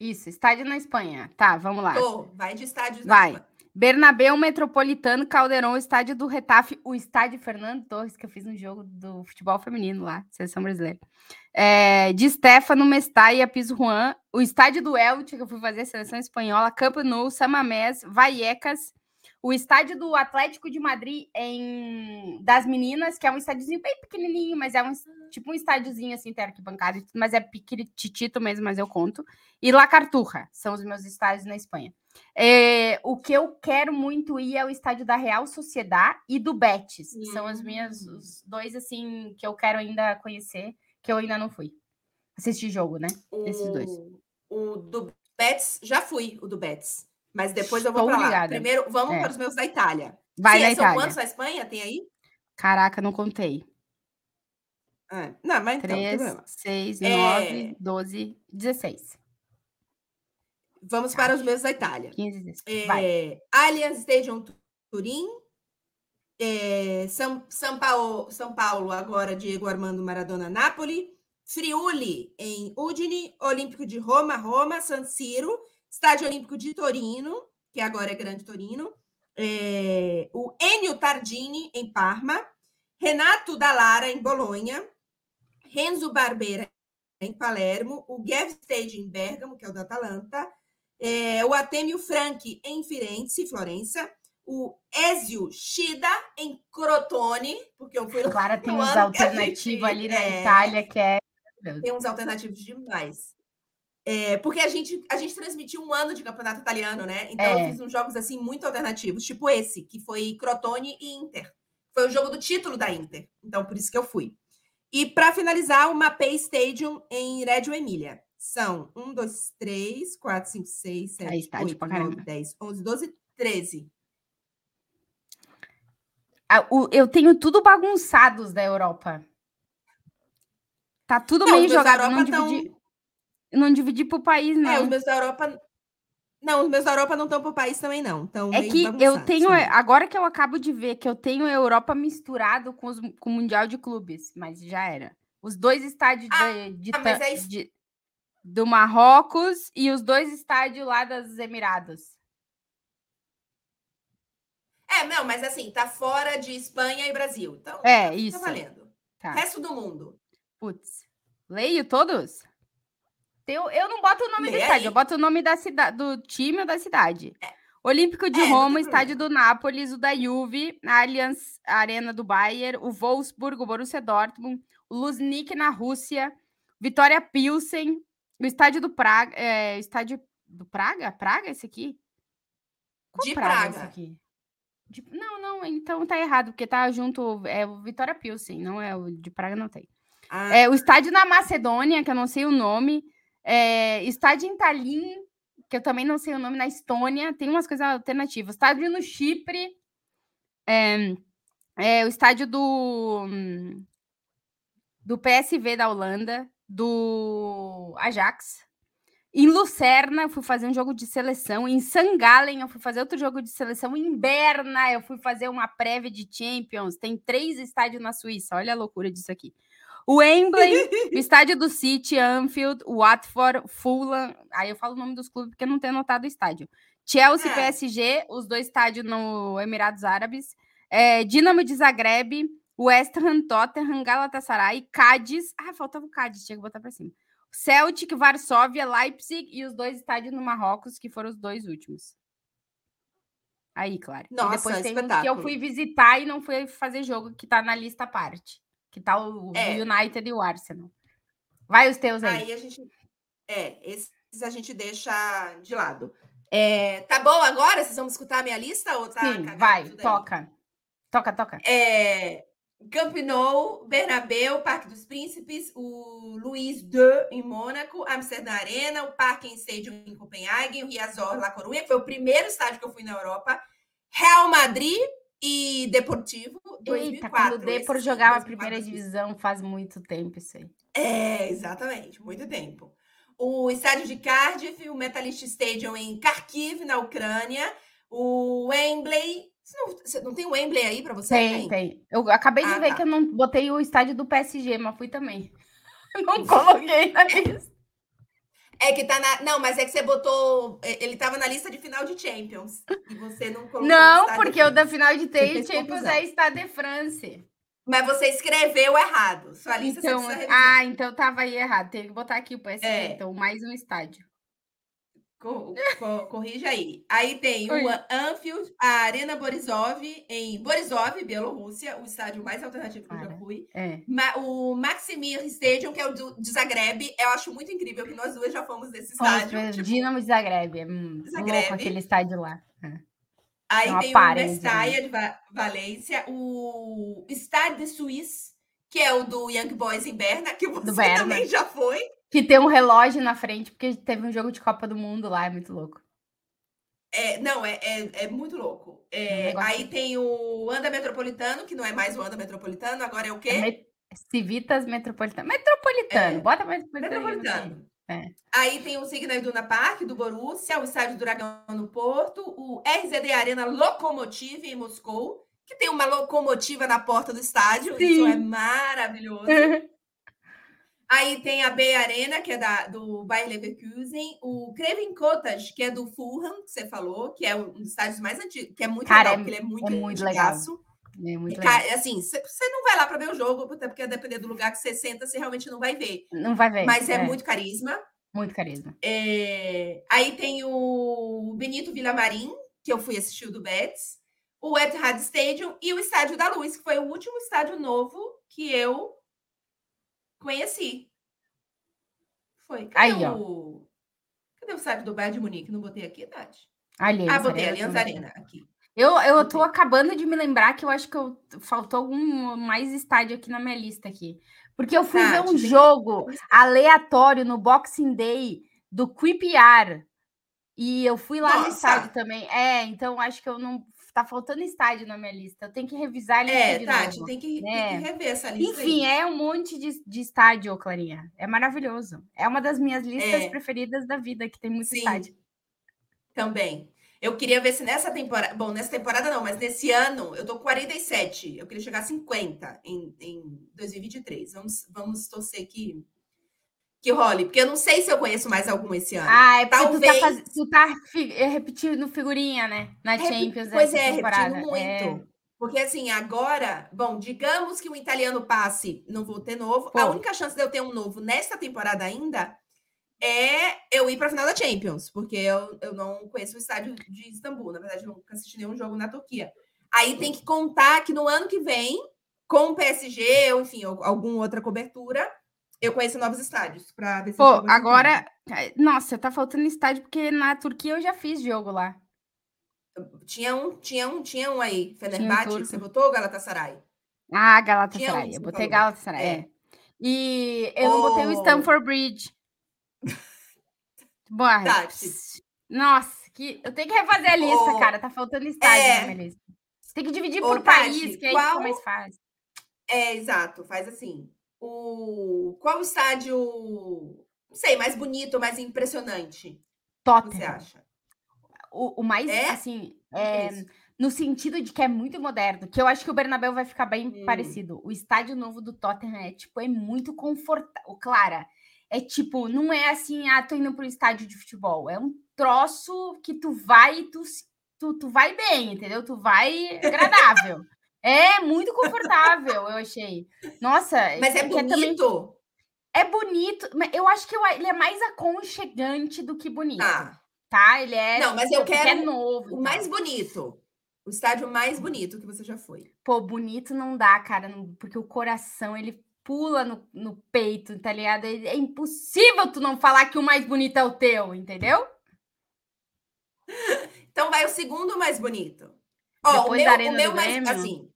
Speaker 2: Isso, estádio na Espanha. Tá, vamos lá.
Speaker 3: Tô, vai de estádios na
Speaker 2: Vai.
Speaker 3: Espanha.
Speaker 2: Bernabéu, Metropolitano, Caldeirão, Estádio do Retafe, o Estádio Fernando Torres, que eu fiz um jogo do futebol feminino lá, seleção brasileira. É, de Stefano, Mestalla, Piso Juan, o Estádio do Elche, que eu fui fazer a seleção espanhola, Camp Nou, Samamés, Vallecas, o Estádio do Atlético de Madrid em das Meninas, que é um estádiozinho bem pequenininho, mas é um tipo um estádiozinho assim, tem arquibancada, mas é pequitito mesmo, mas eu conto. E La Cartuja, são os meus estádios na Espanha. É, o que eu quero muito ir é o estádio da Real Sociedade e do Betis. que São as minhas
Speaker 3: Hum.
Speaker 2: os dois assim que eu quero ainda conhecer, que eu ainda não fui. Assistir jogo, né? Esses dois.
Speaker 3: O, o do Betis, já fui, o do Betis. Mas depois eu vou
Speaker 2: Estou
Speaker 3: lá. Primeiro, vamos
Speaker 2: É.
Speaker 3: para os meus da Itália.
Speaker 2: Vai
Speaker 3: Sim,
Speaker 2: na
Speaker 3: são
Speaker 2: Itália.
Speaker 3: quantos na Espanha? Tem aí?
Speaker 2: Caraca, não contei.
Speaker 3: Ah, não, mas então, não tem
Speaker 2: 3,
Speaker 3: problema.
Speaker 2: 6,
Speaker 3: É.
Speaker 2: 9, 12, 16.
Speaker 3: Vamos para os meus da Itália.
Speaker 2: 15, 16. Vai.
Speaker 3: É, Stadium Turim. É, São, São, Paulo, São Paulo, agora Diego Armando Maradona Napoli. Friuli, em Udine. Olímpico de Roma, Roma. San Siro. Estádio Olímpico de Torino, que agora é Grande Torino. É, o Enio Tardini, em Parma. Renato Dallara, em Bolonha. Renzo Barbeira, em Palermo. O Gev Stage, em Bergamo, que é o da Atalanta. É, o Atêmio Franchi em Firenze, Florença, o Ezio Shida em Crotone, porque eu fui lá.
Speaker 2: Clara tem uns alternativos ali na
Speaker 3: é.
Speaker 2: Itália que é.
Speaker 3: Tem uns alternativos demais. É, porque a gente, a gente transmitiu um ano de campeonato italiano, né? Então eu
Speaker 2: É.
Speaker 3: fiz uns jogos assim muito alternativos, tipo esse, que foi Crotone e Inter. Foi o jogo do título da Inter. Então, por isso que eu fui. E para finalizar, o Mapei Stadium em Reggio Emília. São 1, 2, 3, 4, 5, 6, 7,
Speaker 2: Aí, estádio
Speaker 3: 8,
Speaker 2: pra
Speaker 3: 9,
Speaker 2: caramba.
Speaker 3: 10, 11, 12, 13.
Speaker 2: Ah, o- eu tenho tudo bagunçados da Europa. Tá tudo
Speaker 3: Não,
Speaker 2: meio jogado. Não
Speaker 3: Europa tão-
Speaker 2: dividi, não dividi pro país, não.
Speaker 3: É, os meus da Europa. Não, os meus da Europa não estão para o país também, não. Então,
Speaker 2: É que eu tenho, agora que eu acabo de ver, que eu tenho a Europa misturado com, os- com o Mundial de Clubes, mas já era. Os dois estádios de, de
Speaker 3: ah, mas é isso-
Speaker 2: de- do Marrocos e os dois estádios lá dos Emirados.
Speaker 3: É, não, mas assim, tá fora de Espanha e Brasil. Então,
Speaker 2: É,
Speaker 3: tá
Speaker 2: isso.
Speaker 3: valendo.
Speaker 2: Tá.
Speaker 3: Resto do mundo.
Speaker 2: Putz. Leio todos? Eu, eu não boto o nome do estádio,
Speaker 3: aí.
Speaker 2: eu boto o nome da cidade, do time ou da cidade. Olímpico de
Speaker 3: É,
Speaker 2: Roma, estádio do. Nápoles, o da Juve, a Allianz Arena do Bayern, o Wolfsburg, o Borussia Dortmund, o Luznik na Rússia, Vitória Pilsen, o estádio do Praga, é, estádio do Praga? Praga esse aqui? Qual
Speaker 3: De
Speaker 2: Praga esse
Speaker 3: Praga.
Speaker 2: aqui? De- Não, não, então tá errado, porque tá junto. É o Vitória Pilsen, não é o de Praga, não tem.
Speaker 3: Ah,
Speaker 2: É o estádio na Macedônia, que eu não sei o nome. É, estádio em Tallinn, que eu também não sei o nome, na Estônia. Tem umas coisas alternativas. Estádio no Chipre. É, é o estádio do, hum, do PSV da Holanda, do Ajax. Em Lucerna, eu fui fazer um jogo de seleção. Em St. Gallen, eu fui fazer outro jogo de seleção. Em Berna, eu fui fazer uma prévia de Champions. Tem três estádios na Suíça. Olha a loucura disso aqui. O Wembley, o estádio do City, Anfield, Watford, Fulham. Aí eu falo o nome dos clubes porque não tenho anotado o estádio. Chelsea,
Speaker 3: É.
Speaker 2: PSG, os dois estádios no Emirados Árabes. É, Dinamo de Zagreb, West Ham, Tottenham, Galatasaray, Cádiz. Ah, faltava o Cádiz, tinha que botar para cima. Celtic, Varsóvia, Leipzig e os dois estádios no Marrocos, que foram os dois últimos. Aí, claro. e
Speaker 3: Nossa,
Speaker 2: depois tem uns que eu
Speaker 3: espetáculo.
Speaker 2: fui visitar e não fui fazer jogo, que tá na lista à parte. Que tá o,
Speaker 3: É.
Speaker 2: United e o Arsenal. Vai os teus aí.
Speaker 3: Aí a gente. É, esses a gente deixa de lado. É, tá bom agora? Vocês vão escutar a minha lista? Ou tá
Speaker 2: Sim, vai, toca. Toca, toca.
Speaker 3: É, Camp Nou, Bernabéu, Parque dos Príncipes, o Luiz II em Mônaco, Amsterdã Arena, o Parque Stadium em Copenhague, o Riazor La Coruña, que foi o primeiro estádio que eu fui na Europa, Real Madrid e Deportivo, 2004.
Speaker 2: Eita, quando o Depor jogava a
Speaker 3: 2004,
Speaker 2: primeira
Speaker 3: 2005.
Speaker 2: divisão faz muito tempo isso aí.
Speaker 3: É, exatamente, muito tempo. O estádio de Cardiff, o Metalist Stadium em Kharkiv, na Ucrânia, o Wembley. Você não, não tem o Wembley aí para você?
Speaker 2: Tem, tem. Eu acabei de
Speaker 3: Ah,
Speaker 2: ver
Speaker 3: tá.
Speaker 2: que eu não botei o estádio do PSG, mas fui também. Não coloquei na lista.
Speaker 3: É que tá na. Não, mas é que você botou. é, Ele tava na lista de final de Champions. E você não colocou.
Speaker 2: Não, porque o da final de T
Speaker 3: fez
Speaker 2: Champions é Stade de France.
Speaker 3: Mas você escreveu errado. Sua lista
Speaker 2: Então, ah, então tava aí errado. Tem que botar aqui o PSG,
Speaker 3: É.
Speaker 2: então mais um estádio.
Speaker 3: Co- corrija aí. Aí tem
Speaker 2: Oi.
Speaker 3: o Anfield, a Arena Borisov, em Borisov, Bielorrússia, o estádio mais alternativo que eu já fui.
Speaker 2: É.
Speaker 3: Ma- o Maximir Stadium, que é o do, de Zagreb. Eu acho muito incrível que nós duas já fomos nesse
Speaker 2: Fomos
Speaker 3: estádio.
Speaker 2: pro
Speaker 3: tipo,
Speaker 2: Dinamo de Zagreb. É hum,
Speaker 3: Zagreb.
Speaker 2: louco aquele estádio lá.
Speaker 3: Aí
Speaker 2: É
Speaker 3: tem o
Speaker 2: parede,
Speaker 3: Mestalla de Va- Valência, o Stade de Suisse, que é o do Young Boys em Berna, que você também já foi.
Speaker 2: Que tem um relógio na frente, porque teve um jogo de Copa do Mundo lá, é muito louco.
Speaker 3: É, não, é, é, é muito louco. É,
Speaker 2: Um negócio-
Speaker 3: aí tem o Anda Metropolitano, que não é mais o Anda Metropolitano, agora é o quê?
Speaker 2: É Met- Civitas Metropolitano. Metropolitano,
Speaker 3: É.
Speaker 2: bota Metropolitano. aí,
Speaker 3: Metropolitano.
Speaker 2: É.
Speaker 3: Aí tem o Signa Iduna Park, do Borussia, o Estádio do Dragão no Porto, o RZD Arena Lokomotiv em Moscou, que tem uma locomotiva na porta do estádio, isso
Speaker 2: Sim.
Speaker 3: é maravilhoso. Aí tem a Bay Arena, que é da, do Bayer Leverkusen, o Craven Cottage, que é do Fulham, que você falou, que é um dos estádios mais antigos, que é muito
Speaker 2: Cara,
Speaker 3: legal,
Speaker 2: é-
Speaker 3: porque ele é muito,
Speaker 2: é muito legal. É muito legal.
Speaker 3: assim, você não vai lá para ver o jogo, até porque depender do lugar que você senta, você realmente não vai ver.
Speaker 2: Não vai ver.
Speaker 3: Mas é, muito carisma.
Speaker 2: Muito carisma.
Speaker 3: É, Aí tem o Benito Villamarim, que eu fui assistir o do Betis, o Etihad Stadium e o Estádio da Luz, que foi o último estádio novo que eu conheci. Foi. Cadê
Speaker 2: Aí, ó.
Speaker 3: o... Cadê o estádio do Bayern de Munique? Não botei aqui, Tati?
Speaker 2: Aliás,
Speaker 3: Ah, botei,
Speaker 2: Arena
Speaker 3: Allianz
Speaker 2: também.
Speaker 3: Arena, aqui.
Speaker 2: Eu, eu tô acabando de me lembrar que eu acho que eu, faltou algum mais estádio aqui na minha lista aqui. Porque eu fui ver
Speaker 3: Tati,
Speaker 2: um
Speaker 3: tem-
Speaker 2: jogo aleatório no Boxing Day do QPR. E eu fui lá no
Speaker 3: Nossa!
Speaker 2: estádio também. É, então acho que eu não. Tá faltando estádio na minha lista. Eu tenho que revisar a lista
Speaker 3: É,
Speaker 2: de
Speaker 3: Tati,
Speaker 2: novo.
Speaker 3: tem que, tem
Speaker 2: É.
Speaker 3: que rever essa lista
Speaker 2: Enfim,
Speaker 3: aí.
Speaker 2: é um monte de, de estádio, Clarinha. É maravilhoso. É uma das minhas listas
Speaker 3: É.
Speaker 2: preferidas da vida, que tem muito
Speaker 3: Sim,
Speaker 2: estádio.
Speaker 3: também. Eu queria ver se nessa temporada. Bom, nessa temporada não, mas nesse ano eu tô com 47. Eu queria chegar a 50 em, em 2023. Vamos, vamos torcer que, que role. Porque eu não sei se eu conheço mais algum esse ano.
Speaker 2: Ah, é porque
Speaker 3: Talvez.
Speaker 2: tu tá, faz... tu tá fi- é, repetindo figurinha, né? Na
Speaker 3: Repi-
Speaker 2: Champions
Speaker 3: Pois é,
Speaker 2: temporada.
Speaker 3: repetindo muito. Porque assim, agora, bom, digamos que o italiano passe, não vou ter novo. A
Speaker 2: Pô.
Speaker 3: única chance de eu ter um novo nesta temporada ainda é eu ir para a final da Champions, porque eu, eu não conheço o estádio de Istambul. Na verdade, eu nunca assisti nenhum jogo na Turquia. Aí tem que contar que no ano que vem, com o PSG, ou enfim, alguma outra cobertura, eu conheço novos estádios para ver se
Speaker 2: Pô,
Speaker 3: chego a 50.
Speaker 2: agora. Nossa, tá faltando estádio, porque na Turquia eu já fiz jogo lá.
Speaker 3: Tinha um, tinha um, tinha um aí. Fenerbahçe, você botou ou Galatasaray?
Speaker 2: Ah, Galatasaray. Um, eu botei Galatasaray, é. é. E eu oh. não botei o Stamford Bridge. Boa. Nossa, que... eu tenho que refazer a lista, oh. cara. Tá faltando estágio é. na minha lista. Tem que dividir oh, por Tati, país, que aí qual... fica mais fácil.
Speaker 3: É, exato. Faz assim. O... Qual estádio, não sei, mais bonito, mais impressionante?
Speaker 2: Tottenham. Você acha? O, o mais, é? assim, é, no sentido de que é muito moderno, que eu acho que o Bernabéu vai ficar bem hum. parecido. O estádio novo do Tottenham é, tipo, é muito confortável. Clara, é tipo, não é assim, ah, tô indo pro estádio de futebol. É um troço que tu vai e tu, tu, tu vai bem, entendeu? Tu vai agradável. é muito confortável, eu achei. Nossa,
Speaker 3: mas é, é bonito. É, também,
Speaker 2: é bonito, mas eu acho que ele é mais aconchegante do que bonito. Ah. Tá, ele é.
Speaker 3: Não, mas eu quero é novo. O mais bonito. O estádio mais bonito que você já foi.
Speaker 2: Pô, bonito não dá, cara, porque o coração ele pula no, no peito, tá ligado? É, é impossível tu não falar que o mais bonito é o teu, entendeu?
Speaker 3: Então vai o segundo mais bonito. Ó, Depois o meu, o meu mais assim.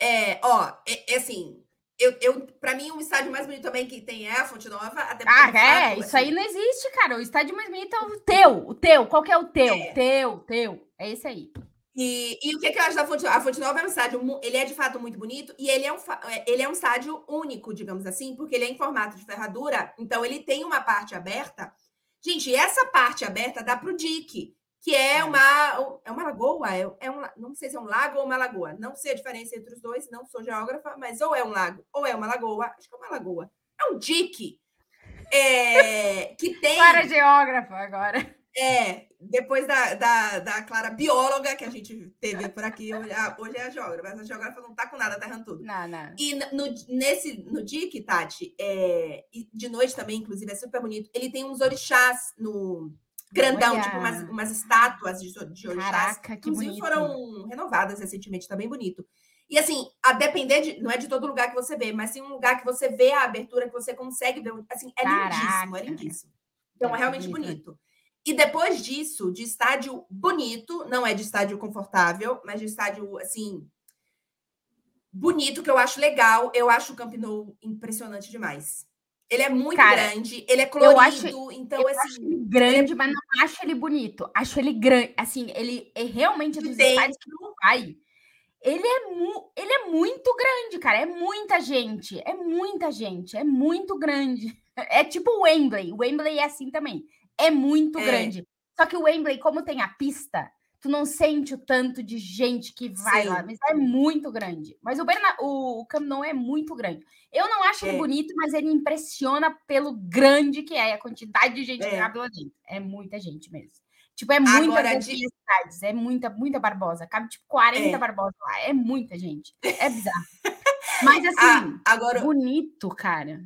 Speaker 3: É, ó, é, é assim, eu, eu, pra mim, o estádio mais bonito também que tem é a Fonte Nova. Até
Speaker 2: ah, é? Fato, isso assim. aí não existe, cara. O estádio mais bonito é o teu. O teu. Qual que é o teu? É. Teu, teu. É esse aí.
Speaker 3: E, e o que, que eu acho da Fonte Nova? A Fonte Nova é um estádio, ele é de fato muito bonito e ele é, um, é, ele é um estádio único, digamos assim, porque ele é em formato de ferradura, então ele tem uma parte aberta. Gente, essa parte aberta dá para o dique que é, é uma, é uma lagoa, é, é um, não sei se é um lago ou uma lagoa, não sei a diferença entre os dois, não sou geógrafa, mas ou é um lago ou é uma lagoa, acho que é uma lagoa, é um dique, é, que tem...
Speaker 2: Clara geógrafa agora.
Speaker 3: É, depois da, da, da Clara bióloga que a gente teve por aqui, hoje, hoje é a geógrafa, mas a geógrafa não tá com nada, tá errando tudo.
Speaker 2: Não, não.
Speaker 3: E no, nesse, no dique, Tati, é, de noite também, inclusive, é super bonito, ele tem uns orixás no grandão, Olha. tipo umas, umas estátuas de, de orixás.
Speaker 2: Caraca, que Inclusive bonito.
Speaker 3: foram renovadas recentemente, tá bem bonito. E assim, a depender de. Não é de todo lugar que você vê, mas sim um lugar que você vê a abertura, que você consegue ver. Assim, é Caraca. lindíssimo, é lindíssimo. Então é, é realmente bonito. bonito. E depois disso, de estádio bonito, não é de estádio confortável, mas de estádio, assim, bonito, que eu acho legal, eu acho o Camp Nou impressionante demais. Ele é muito Cara, grande, ele é colorido, eu acho, então
Speaker 2: eu
Speaker 3: assim.
Speaker 2: Acho ele grande, mas não acho ele bonito. Acho ele grande, assim, ele é realmente dos detalhes que não vai. Ele é, mu ele é muito grande, cara. É muita gente. É muita gente. É muito grande. É tipo o Wembley. O Wembley é assim também. É muito é. grande. Só que o Wembley, como tem a pista, tu não sente o tanto de gente que vai Sim. lá, mas é muito grande. Mas o, Berna, o, o Camp Nou é muito grande. Eu não acho é. ele bonito, mas ele impressiona pelo grande que é, a quantidade de gente é. que cabe lá dentro. É muita gente mesmo. Tipo, é muita Agora, de... cidades, é muita, muita Barbosa. Cabe tipo 40 é. Barbosa lá. É muita gente. É bizarro. mas assim, ah, agora... bonito, cara.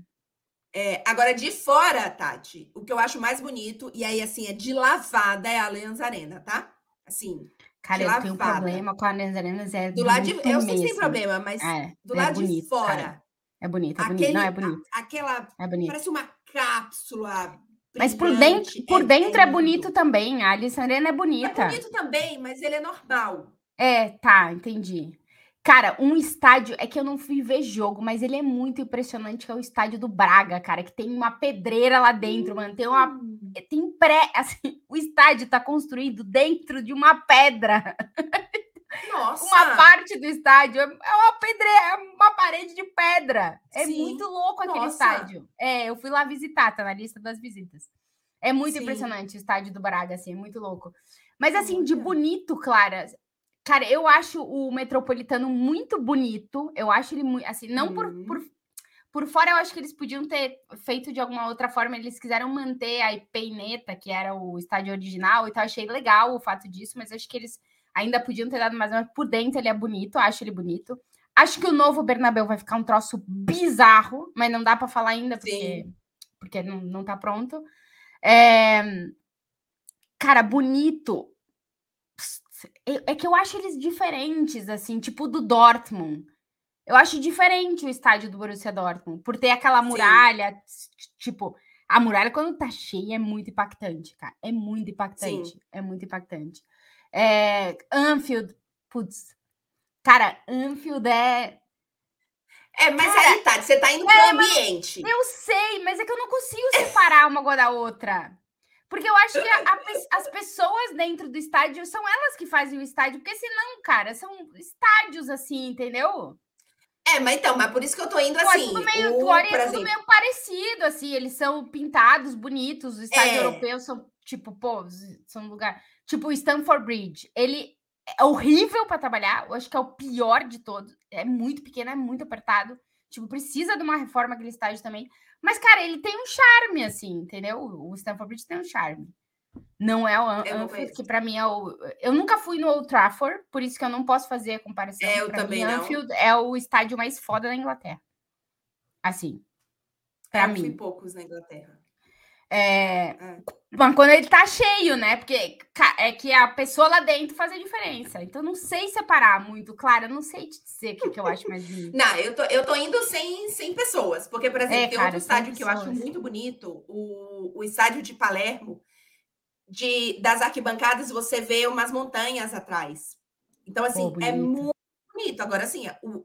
Speaker 3: É, agora, de fora, Tati, o que eu acho mais bonito, e aí, assim, é de lavada, é a Allianz Arena, tá? Assim.
Speaker 2: Cara, eu tenho um problema com a Arenas. É
Speaker 3: do lado de. Eu sei que tem problema, mas é, do é lado bonito, de fora. Cara.
Speaker 2: É bonito, é bonito. Aquele, Não, é bonito.
Speaker 3: A, aquela. É bonito. Parece uma cápsula.
Speaker 2: Mas por dentro, por é, dentro é, bonito também. A Alice Arena é bonita.
Speaker 3: É bonito também, mas ele é normal.
Speaker 2: É, tá, entendi. Cara, um estádio, é que eu não fui ver jogo, mas ele é muito impressionante, que é o estádio do Braga, cara, que tem uma pedreira lá dentro, mano. Tem uma. Hum. Tem pré. Assim, o estádio tá construído dentro de uma pedra.
Speaker 3: Nossa!
Speaker 2: uma parte do estádio é uma pedreira, é uma parede de pedra. É Sim. muito louco aquele Nossa. estádio. É, eu fui lá visitar, tá na lista das visitas. É muito Sim. impressionante o estádio do Braga, assim, é muito louco. Mas assim, de bonito, Clara, Cara, eu acho o Metropolitano muito bonito. Eu acho ele muito. Assim, não uhum. por, por, por fora, eu acho que eles podiam ter feito de alguma outra forma. Eles quiseram manter a Peineta, que era o estádio original, então achei legal o fato disso, mas acho que eles ainda podiam ter dado mais. Mas por dentro ele é bonito, acho ele bonito. Acho que o novo Bernabéu vai ficar um troço bizarro, mas não dá para falar ainda, porque, porque não, não tá pronto. É... Cara, bonito é que eu acho eles diferentes, assim, tipo do Dortmund. Eu acho diferente o estádio do Borussia Dortmund, por ter aquela muralha, Sim. tipo, a muralha quando tá cheia é muito impactante, cara. É muito impactante, Sim. é muito impactante. É, Anfield, putz. Cara, Anfield é.
Speaker 3: É, mas cara, aí, tá, você tá indo é, pro ambiente.
Speaker 2: Eu sei, mas é que eu não consigo separar uma da outra. Porque eu acho que a, a, as pessoas dentro do estádio são elas que fazem o estádio, porque senão, cara, são estádios assim, entendeu?
Speaker 3: É, mas então, mas por isso que eu tô indo assim.
Speaker 2: É tudo meio, o, é tudo exemplo... meio parecido, assim, eles são pintados, bonitos, os estádios é. europeus são, tipo, pô, são lugar. Tipo, o Stanford Bridge, ele é horrível para trabalhar, eu acho que é o pior de todos. É muito pequeno, é muito apertado. Tipo, precisa de uma reforma aquele estádio também. Mas, cara, ele tem um charme, assim, entendeu? O Stanford Bridge tem um charme. Não é o Anfield, que para mim é o. Eu nunca fui no Old Trafford, por isso que eu não posso fazer a comparação.
Speaker 3: É, eu pra também mim, não.
Speaker 2: Anfield é o estádio mais foda da Inglaterra. Assim. Para mim.
Speaker 3: Poucos na Inglaterra.
Speaker 2: É, é. Mas quando ele tá cheio, né? Porque é que a pessoa lá dentro faz a diferença. Então, não sei separar muito, claro. Eu não sei te dizer o que, que eu acho mais bonito.
Speaker 3: Não, eu tô, eu tô indo sem, sem pessoas. Porque, por exemplo, é, tem cara, outro estádio que eu acho muito bonito, o, o estádio de Palermo. De, das arquibancadas, você vê umas montanhas atrás. Então, assim, é muito bonito. Agora, assim, o,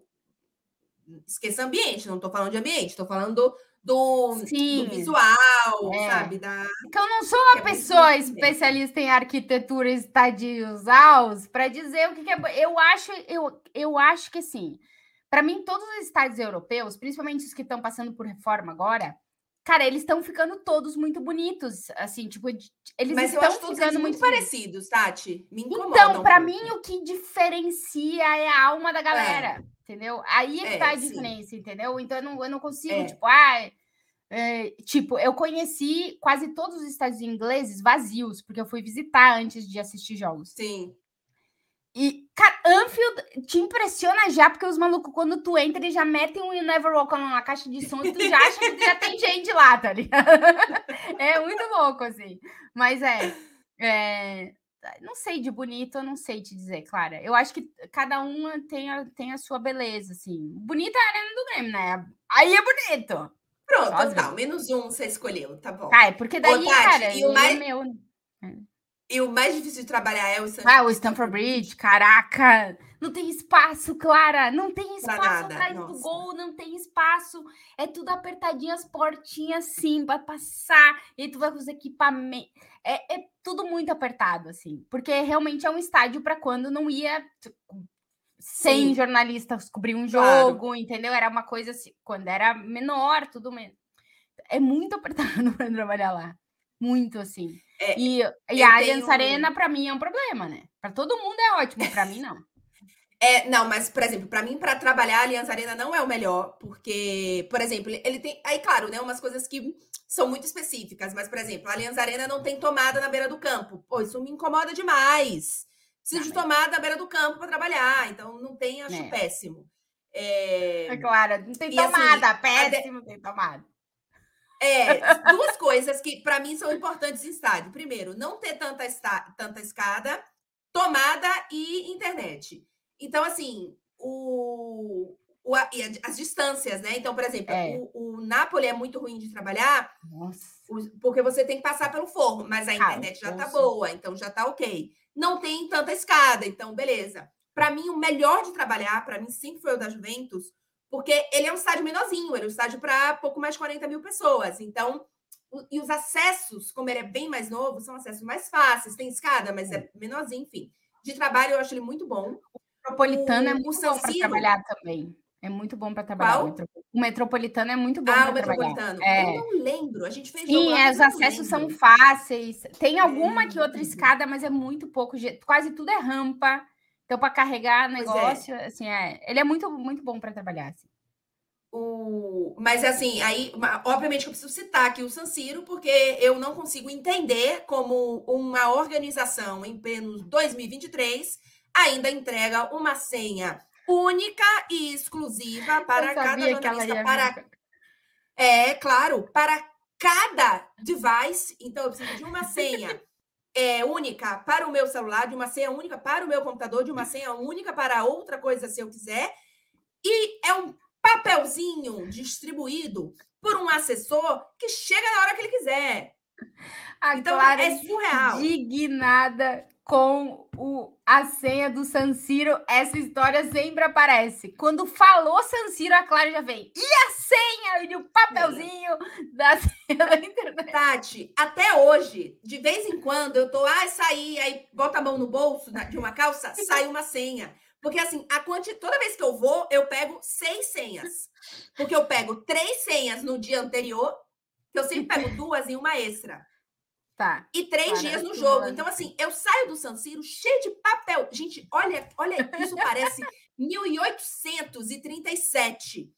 Speaker 3: esqueça ambiente, não tô falando de ambiente, tô falando do, do visual, é. sabe? Da...
Speaker 2: Porque eu não sou uma é pessoa especialista em arquitetura estadios altos para dizer o que, que, é. Eu acho, eu, eu acho que sim. Para mim, todos os estádios europeus, principalmente os que estão passando por reforma agora, cara, eles estão ficando todos muito bonitos, assim, tipo, eles
Speaker 3: Mas
Speaker 2: estão
Speaker 3: ficando muito parecidos, Tati. Me
Speaker 2: Então, para mim, o que diferencia é a alma da galera. É entendeu? Aí é que é, tá a diferença, sim. entendeu? Então eu não, eu não consigo, é. tipo, ah, é, tipo, eu conheci quase todos os estádios ingleses vazios, porque eu fui visitar antes de assistir jogos.
Speaker 3: Sim.
Speaker 2: E, cara, Anfield te impressiona já, porque os malucos, quando tu entra, eles já metem um You Never Walk Alone na caixa de som e tu já acha que já tem gente lá, tá ligado? é muito louco, assim. Mas é, é não sei de bonito, eu não sei te dizer, Clara. Eu acho que cada uma tem a, tem a sua beleza, assim. Bonita é a arena do Grêmio, né? Aí é bonito.
Speaker 3: Pronto, Só tá. Menos um você escolheu, tá bom.
Speaker 2: Ah, é porque daí, Ô, Tati, cara,
Speaker 3: e o mais... é meu. E o mais difícil de trabalhar é o
Speaker 2: Stanford Ah, o Stanford Bridge, caraca! Não tem espaço, Clara! Não tem espaço atrás Nossa. do gol, não tem espaço. É tudo apertadinho, as portinhas assim, para passar. E tu vai com os equipamentos. É, é tudo muito apertado, assim. Porque realmente é um estádio para quando não ia 100 Sim. jornalistas cobrir um jogo, claro. entendeu? Era uma coisa assim, quando era menor, tudo menos. É muito apertado para trabalhar lá. Muito assim. É, e, e a Allianz tenho... Arena, para mim, é um problema, né? Para todo mundo é ótimo, para mim, não.
Speaker 3: É, não, mas, por exemplo, para mim, para trabalhar, a Aliança Arena não é o melhor, porque, por exemplo, ele tem. Aí, claro, né? Umas coisas que são muito específicas, mas, por exemplo, a Aliança Arena não tem tomada na beira do campo. Pô, isso me incomoda demais. Preciso de tomada na beira do campo para trabalhar, então não tem, acho é. péssimo.
Speaker 2: É... é claro, não tem e, assim, tomada, assim, péssimo, tem tomada.
Speaker 3: É, duas coisas que para mim são importantes em estádio. Primeiro, não ter tanta, esta... tanta escada, tomada e internet. Então, assim, o, o, as distâncias, né? Então, por exemplo, é. o, o Napoli é muito ruim de trabalhar porque você tem que passar pelo forno, mas a internet já tá boa, então já tá ok. Não tem tanta escada, então beleza. Para mim, o melhor de trabalhar, para mim, sempre foi o da Juventus, porque ele é um estádio menorzinho, ele é um estádio para pouco mais de 40 mil pessoas. Então, o, e os acessos, como ele é bem mais novo, são acessos mais fáceis, tem escada, mas é menorzinho, enfim. De trabalho, eu acho ele muito bom.
Speaker 2: Metropolitano é muito bom para trabalhar também. É muito bom para trabalhar. Qual? O metropolitano é muito bom
Speaker 3: ah, para trabalhar. metropolitano. É. Eu não lembro. A gente fez
Speaker 2: Sim, é, os acessos são fáceis. Tem alguma é. que outra escada, mas é muito pouco. Quase tudo é rampa. Então, para carregar é. negócio, é. assim, é. Ele é muito, muito bom para trabalhar. Assim.
Speaker 3: O... Mas assim, aí, obviamente que eu preciso citar aqui o San Siro, porque eu não consigo entender como uma organização em pleno 2023 ainda entrega uma senha única e exclusiva para cada jornalista. Para... É, claro, para cada device. Então, eu preciso de uma senha é, única para o meu celular, de uma senha única para o meu computador, de uma senha única para outra coisa, se eu quiser. E é um papelzinho distribuído por um assessor que chega na hora que ele quiser.
Speaker 2: A então, Clara é surreal. Indignada com o, a senha do San Siro, essa história sempre aparece. Quando falou San Siro, a Clara já vem. E a senha? E o papelzinho da senha da internet.
Speaker 3: Tati, até hoje, de vez em quando, eu tô, ah, saí, aí bota a mão no bolso de uma calça, sai uma senha. Porque assim, a quanti... toda vez que eu vou, eu pego seis senhas. Porque eu pego três senhas no dia anterior, que eu sempre pego duas e uma extra.
Speaker 2: Tá.
Speaker 3: E três dias no jogo. Então, assim, eu saio do San Siro cheio de papel. Gente, olha, olha, isso parece 1837.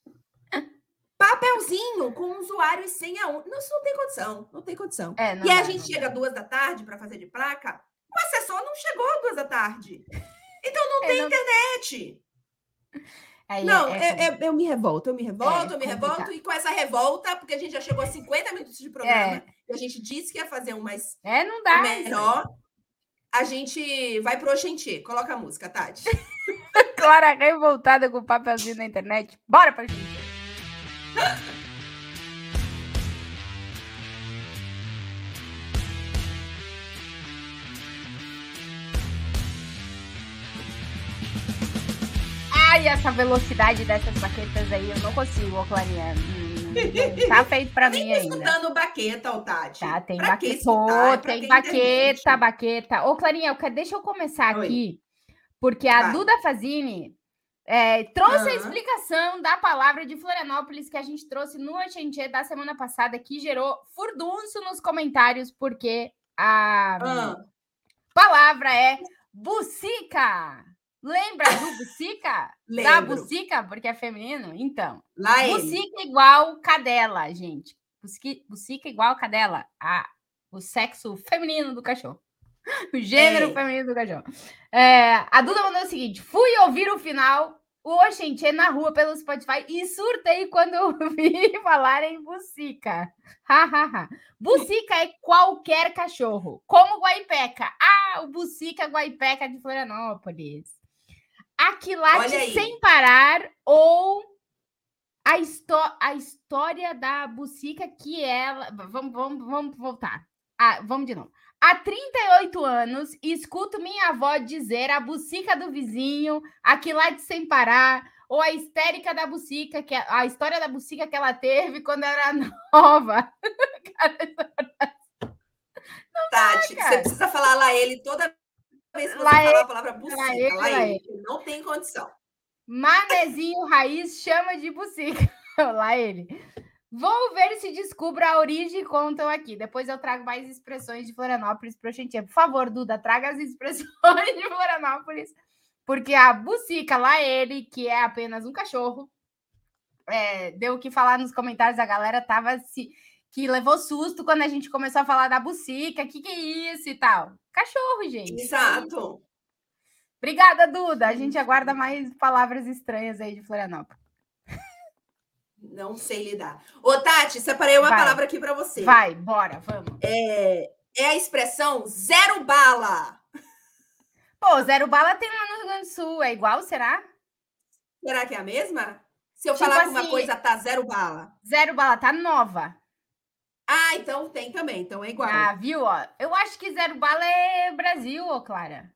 Speaker 3: Papelzinho com usuário e senha. Um. Não, isso não tem condição. Não tem condição. É, e aí a gente chega duas da tarde para fazer de placa. O assessor não chegou duas da tarde. Então não é, tem não... internet. Aí não, é, é, é, eu me revolto, eu me revolto, é, eu me revolto, e com essa revolta, porque a gente já chegou a 50 minutos de programa, é. e a gente disse que ia fazer um mais
Speaker 2: é, não dá,
Speaker 3: menor, a gente vai pro Oxente. Coloca a música, Tati.
Speaker 2: Clara revoltada com o papelzinho na internet. Bora pra gente. Ai, essa velocidade dessas baquetas aí, eu não consigo, ô Clarinha. Hum, tá feito pra mim ainda.
Speaker 3: escutando baqueta, Tati.
Speaker 2: Tá, tem baqueta. tem baqueta, baqueta. Ô, Clarinha, deixa eu começar Oi. aqui, porque a. Duda Fazini é, trouxe uhum. a explicação da palavra de Florianópolis que a gente trouxe no Oxentie da semana passada, que gerou furdunço nos comentários, porque a uhum. palavra é bucica. Lembra do Bucica? da Bucica, porque é feminino? Então. Lá bucica igual cadela, gente. Bucica, bucica igual cadela. A, o sexo feminino do cachorro. O gênero é. feminino do cachorro. É, a Duda mandou o seguinte: fui ouvir o final, o Oxentê na rua pelo Spotify e surtei quando ouvi falar em bucica. bucica é qualquer cachorro, como Guaipeca. Ah, o bucica Guaipeca de Florianópolis. Aquilate sem parar ou a, a história da Bucica que ela. Vamos, vamos, vamos voltar. Ah, vamos de novo. Há 38 anos, escuto minha avó dizer a bucica do vizinho, aquilate sem parar, ou a histérica da bucica, que é, a história da bucica que ela teve quando era nova.
Speaker 3: Não Tati, dá, você precisa falar lá ele toda vez que você falar a palavra bucica, lá, ele, lá ele, não tem condição.
Speaker 2: Manezinho Raiz chama de bucica. lá ele. Vou ver se descubro a origem e contam aqui. Depois eu trago mais expressões de Florianópolis para a gente. Por favor, Duda, traga as expressões de Florianópolis. Porque a bucica, lá ele, que é apenas um cachorro, é, deu o que falar nos comentários. A galera tava se que levou susto quando a gente começou a falar da bucica, que que é isso e tal. Cachorro, gente.
Speaker 3: Exato.
Speaker 2: Obrigada, Duda. A gente aguarda mais palavras estranhas aí de Florianópolis.
Speaker 3: Não sei lidar. Ô, Tati, separei uma Vai. palavra aqui para você.
Speaker 2: Vai, bora, vamos.
Speaker 3: É, é a expressão zero bala.
Speaker 2: Pô, zero bala tem lá no Rio Grande do Sul. É igual, será?
Speaker 3: Será que é a mesma? Se eu tipo falar assim, que uma assim, coisa tá zero bala.
Speaker 2: Zero bala tá nova.
Speaker 3: Ah, então tem também, então é igual.
Speaker 2: Ah, viu? Ó, eu acho que zero bala é Brasil, ô Clara.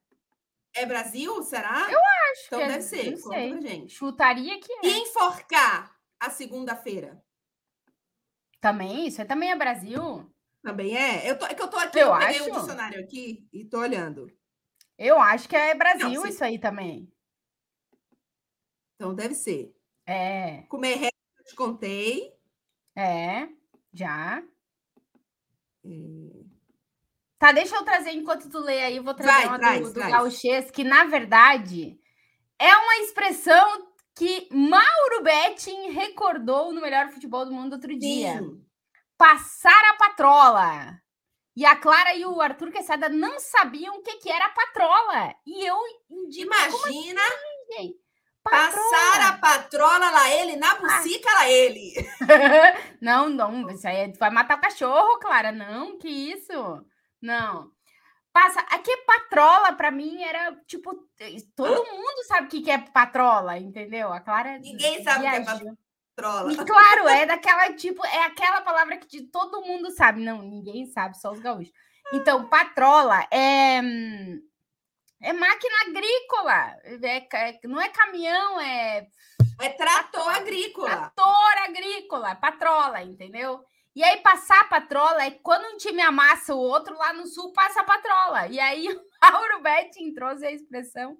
Speaker 3: É Brasil, será?
Speaker 2: Eu acho.
Speaker 3: Então
Speaker 2: é,
Speaker 3: deve ser. Não sei. gente.
Speaker 2: Chutaria que é.
Speaker 3: E enforcar a segunda-feira?
Speaker 2: Também, isso é também é Brasil.
Speaker 3: Também é? Eu tô, é que eu tô aqui, eu, eu peguei o um dicionário aqui e tô olhando.
Speaker 2: Eu acho que é Brasil não, isso aí também.
Speaker 3: Então deve ser.
Speaker 2: É.
Speaker 3: Comer reto, eu te contei.
Speaker 2: É, já. Tá, deixa eu trazer enquanto tu lê aí, eu vou trazer vai, uma traz, do, do gauchês, que na verdade é uma expressão que Mauro Betting recordou no melhor futebol do mundo outro dia. Sim. Passar a patrola. E a Clara e o Arthur Quesada não sabiam o que, que era a patrola. E eu
Speaker 3: indico. Imagina. Assim, Passar a patrola lá ele, na ah. bucica lá ele.
Speaker 2: não, não, isso aí é, vai matar o cachorro, Clara. Não, que isso? Não. Passa, aqui é patrola para mim era tipo, todo mundo sabe o que é patrola, entendeu? A Clara
Speaker 3: Ninguém sabe o que é patrola.
Speaker 2: E claro, é daquela tipo, é aquela palavra que todo mundo sabe. Não, ninguém sabe, só os gaúchos. Então, patrola é hum, É máquina agrícola. É, é, não é caminhão, é.
Speaker 3: É trator agrícola.
Speaker 2: Trator agrícola, patrola, entendeu? E aí, passar a patrola é quando um time amassa o outro, lá no sul passa a patrola. E aí, o Mauro Betting trouxe a expressão.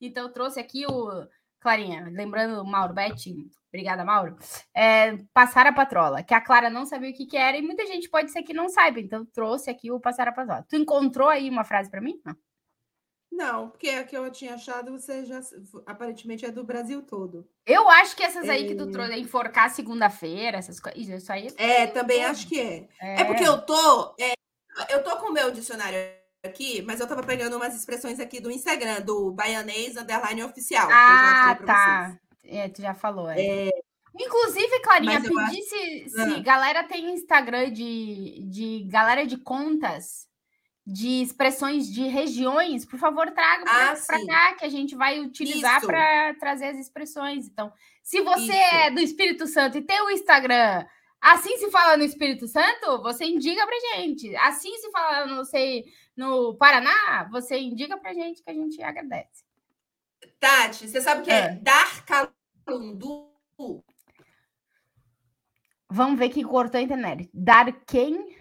Speaker 2: Então, trouxe aqui o. Clarinha, lembrando o Mauro Betting, obrigada, Mauro. É, passar a patrola, que a Clara não sabia o que, que era e muita gente pode ser que não saiba. Então, trouxe aqui o passar a patrola. Tu encontrou aí uma frase para mim?
Speaker 3: Não. Não, porque a que eu tinha achado, você já aparentemente é do Brasil todo.
Speaker 2: Eu acho que essas aí é... que tu trouxe, enforcar segunda-feira, essas coisas, isso aí.
Speaker 3: É, também todo. acho que é. é. é. porque eu tô, é, eu tô com o meu dicionário aqui, mas eu tava pegando umas expressões aqui do Instagram, do baianês underline oficial.
Speaker 2: Ah, tá. É, tu já falou. É. Inclusive, Clarinha, pedir acho... se, se ah. galera tem Instagram de, de galera de contas de expressões de regiões, por favor, traga para ah, cá, que a gente vai utilizar para trazer as expressões. Então, se você Isso. é do Espírito Santo e tem o Instagram, assim se fala no Espírito Santo, você indica para gente. Assim se fala, não sei, no Paraná, você indica para gente que a gente agradece.
Speaker 3: Tati, você sabe o que é, é dar calundu?
Speaker 2: Vamos ver quem cortou a internet. Dar quem?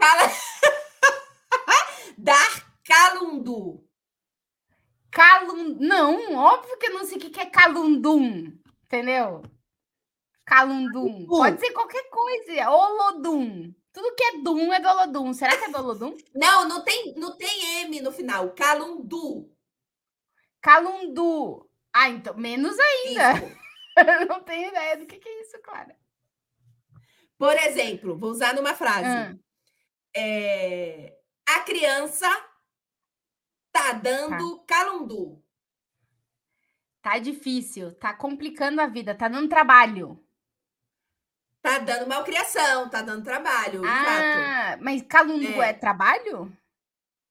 Speaker 3: Cala... Dar calundu.
Speaker 2: Calum... Não, óbvio que eu não sei o que é calundum, entendeu? Calundum. Pode ser qualquer coisa. Olodum. Tudo que é dum é do Olodum. Será que é do Olodum?
Speaker 3: Não, não tem, não tem M no final. Calundu.
Speaker 2: Calundu. Ah, então, menos ainda. não tenho ideia do que, que é isso, Clara.
Speaker 3: Por exemplo, vou usar numa frase. Ah é, a criança tá dando tá. calundu.
Speaker 2: Tá difícil, tá complicando a vida, tá dando trabalho.
Speaker 3: Tá dando malcriação, tá dando trabalho.
Speaker 2: Ah, exato. mas calundu é. é. trabalho?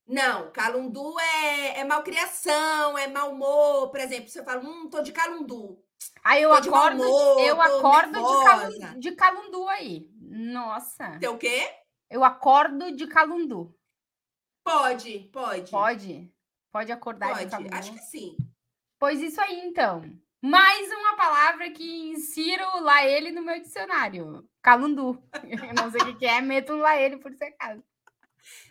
Speaker 3: Não, calundu é, é malcriação, é mau humor. Por exemplo, você fala, hum, tô de calundu.
Speaker 2: Aí eu tô acordo, humor, eu acordo de calundu, de calundu aí. Nossa.
Speaker 3: Tem o quê?
Speaker 2: Eu acordo de calundu.
Speaker 3: Pode, pode.
Speaker 2: Pode? Pode acordar
Speaker 3: pode,
Speaker 2: de calundu?
Speaker 3: Acho que sim.
Speaker 2: Pois isso aí, então. Mais uma palavra que insiro lá ele no meu dicionário. Calundu. Eu não sei o que é, meto lá ele por ser acaso.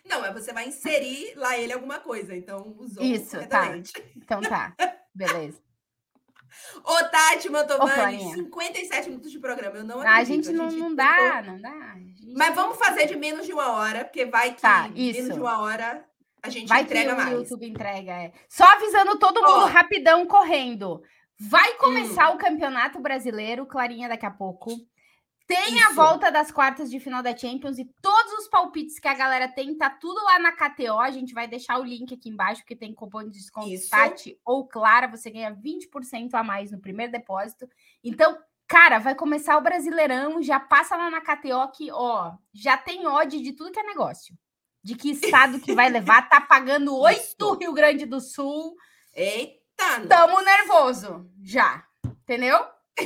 Speaker 3: Não, mas você vai inserir lá ele alguma coisa, então usou
Speaker 2: Isso, tá. Então tá. Beleza.
Speaker 3: Ô, Tati Mantovani, 57 minutos de programa. Eu não
Speaker 2: acredito. A gente não, a gente não dá, não dá.
Speaker 3: Mas vamos fazer de menos de uma hora, porque vai que tá, isso. menos de uma hora a gente vai entrega que o mais.
Speaker 2: YouTube entrega, é. Só avisando todo mundo oh. rapidão, correndo. Vai começar hum. o Campeonato Brasileiro, Clarinha, daqui a pouco. Tem Isso. a volta das quartas de final da Champions e todos os palpites que a galera tem, tá tudo lá na KTO. A gente vai deixar o link aqui embaixo, que tem cupom de desconto Tati ou Clara. Você ganha 20% a mais no primeiro depósito. Então, cara, vai começar o Brasileirão. Já passa lá na KTO que, ó, já tem ódio de tudo que é negócio. De que estado que vai levar. Tá pagando oito Rio Grande do Sul.
Speaker 3: Eita!
Speaker 2: Tamo nervoso já. Entendeu?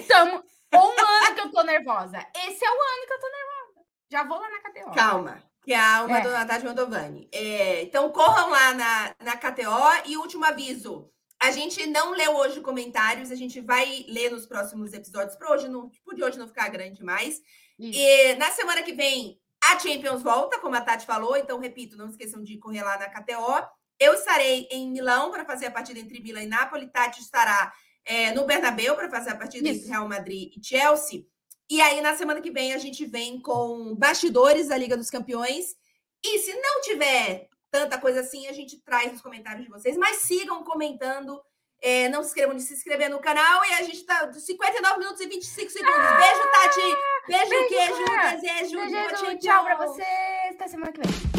Speaker 2: Tamo. Um ano que eu tô nervosa. Esse é o ano que eu tô nervosa. Já vou lá na KTO.
Speaker 3: Calma. Que é a alma é. do Natália Mandovani. É, então, corram lá na, na KTO. E último aviso. A gente não leu hoje comentários, a gente vai ler nos próximos episódios, para hoje não, tipo, de hoje não ficar grande mais. Isso. E na semana que vem, a Champions volta, como a Tati falou, então, repito, não esqueçam de correr lá na KTO. Eu estarei em Milão para fazer a partida entre Milan e Nápoles. Tati estará é, no Bernabéu para fazer a partida Isso. entre Real Madrid e Chelsea. E aí, na semana que vem, a gente vem com bastidores da Liga dos Campeões. E se não tiver tanta coisa assim, a gente traz nos comentários de vocês. Mas sigam comentando. É, não se inscrevam de se inscrever no canal. E a gente tá 59 minutos e 25 segundos. Ah, beijo, Tati. Beijo, beijo queijo, desejo.
Speaker 2: Beijo, tchau, tchau pra vocês. Até semana que vem.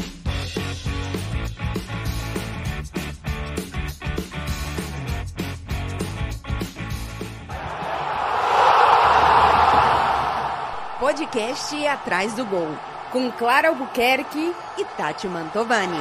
Speaker 1: podcast Atrás do Gol, com Clara Albuquerque e Tati Mantovani.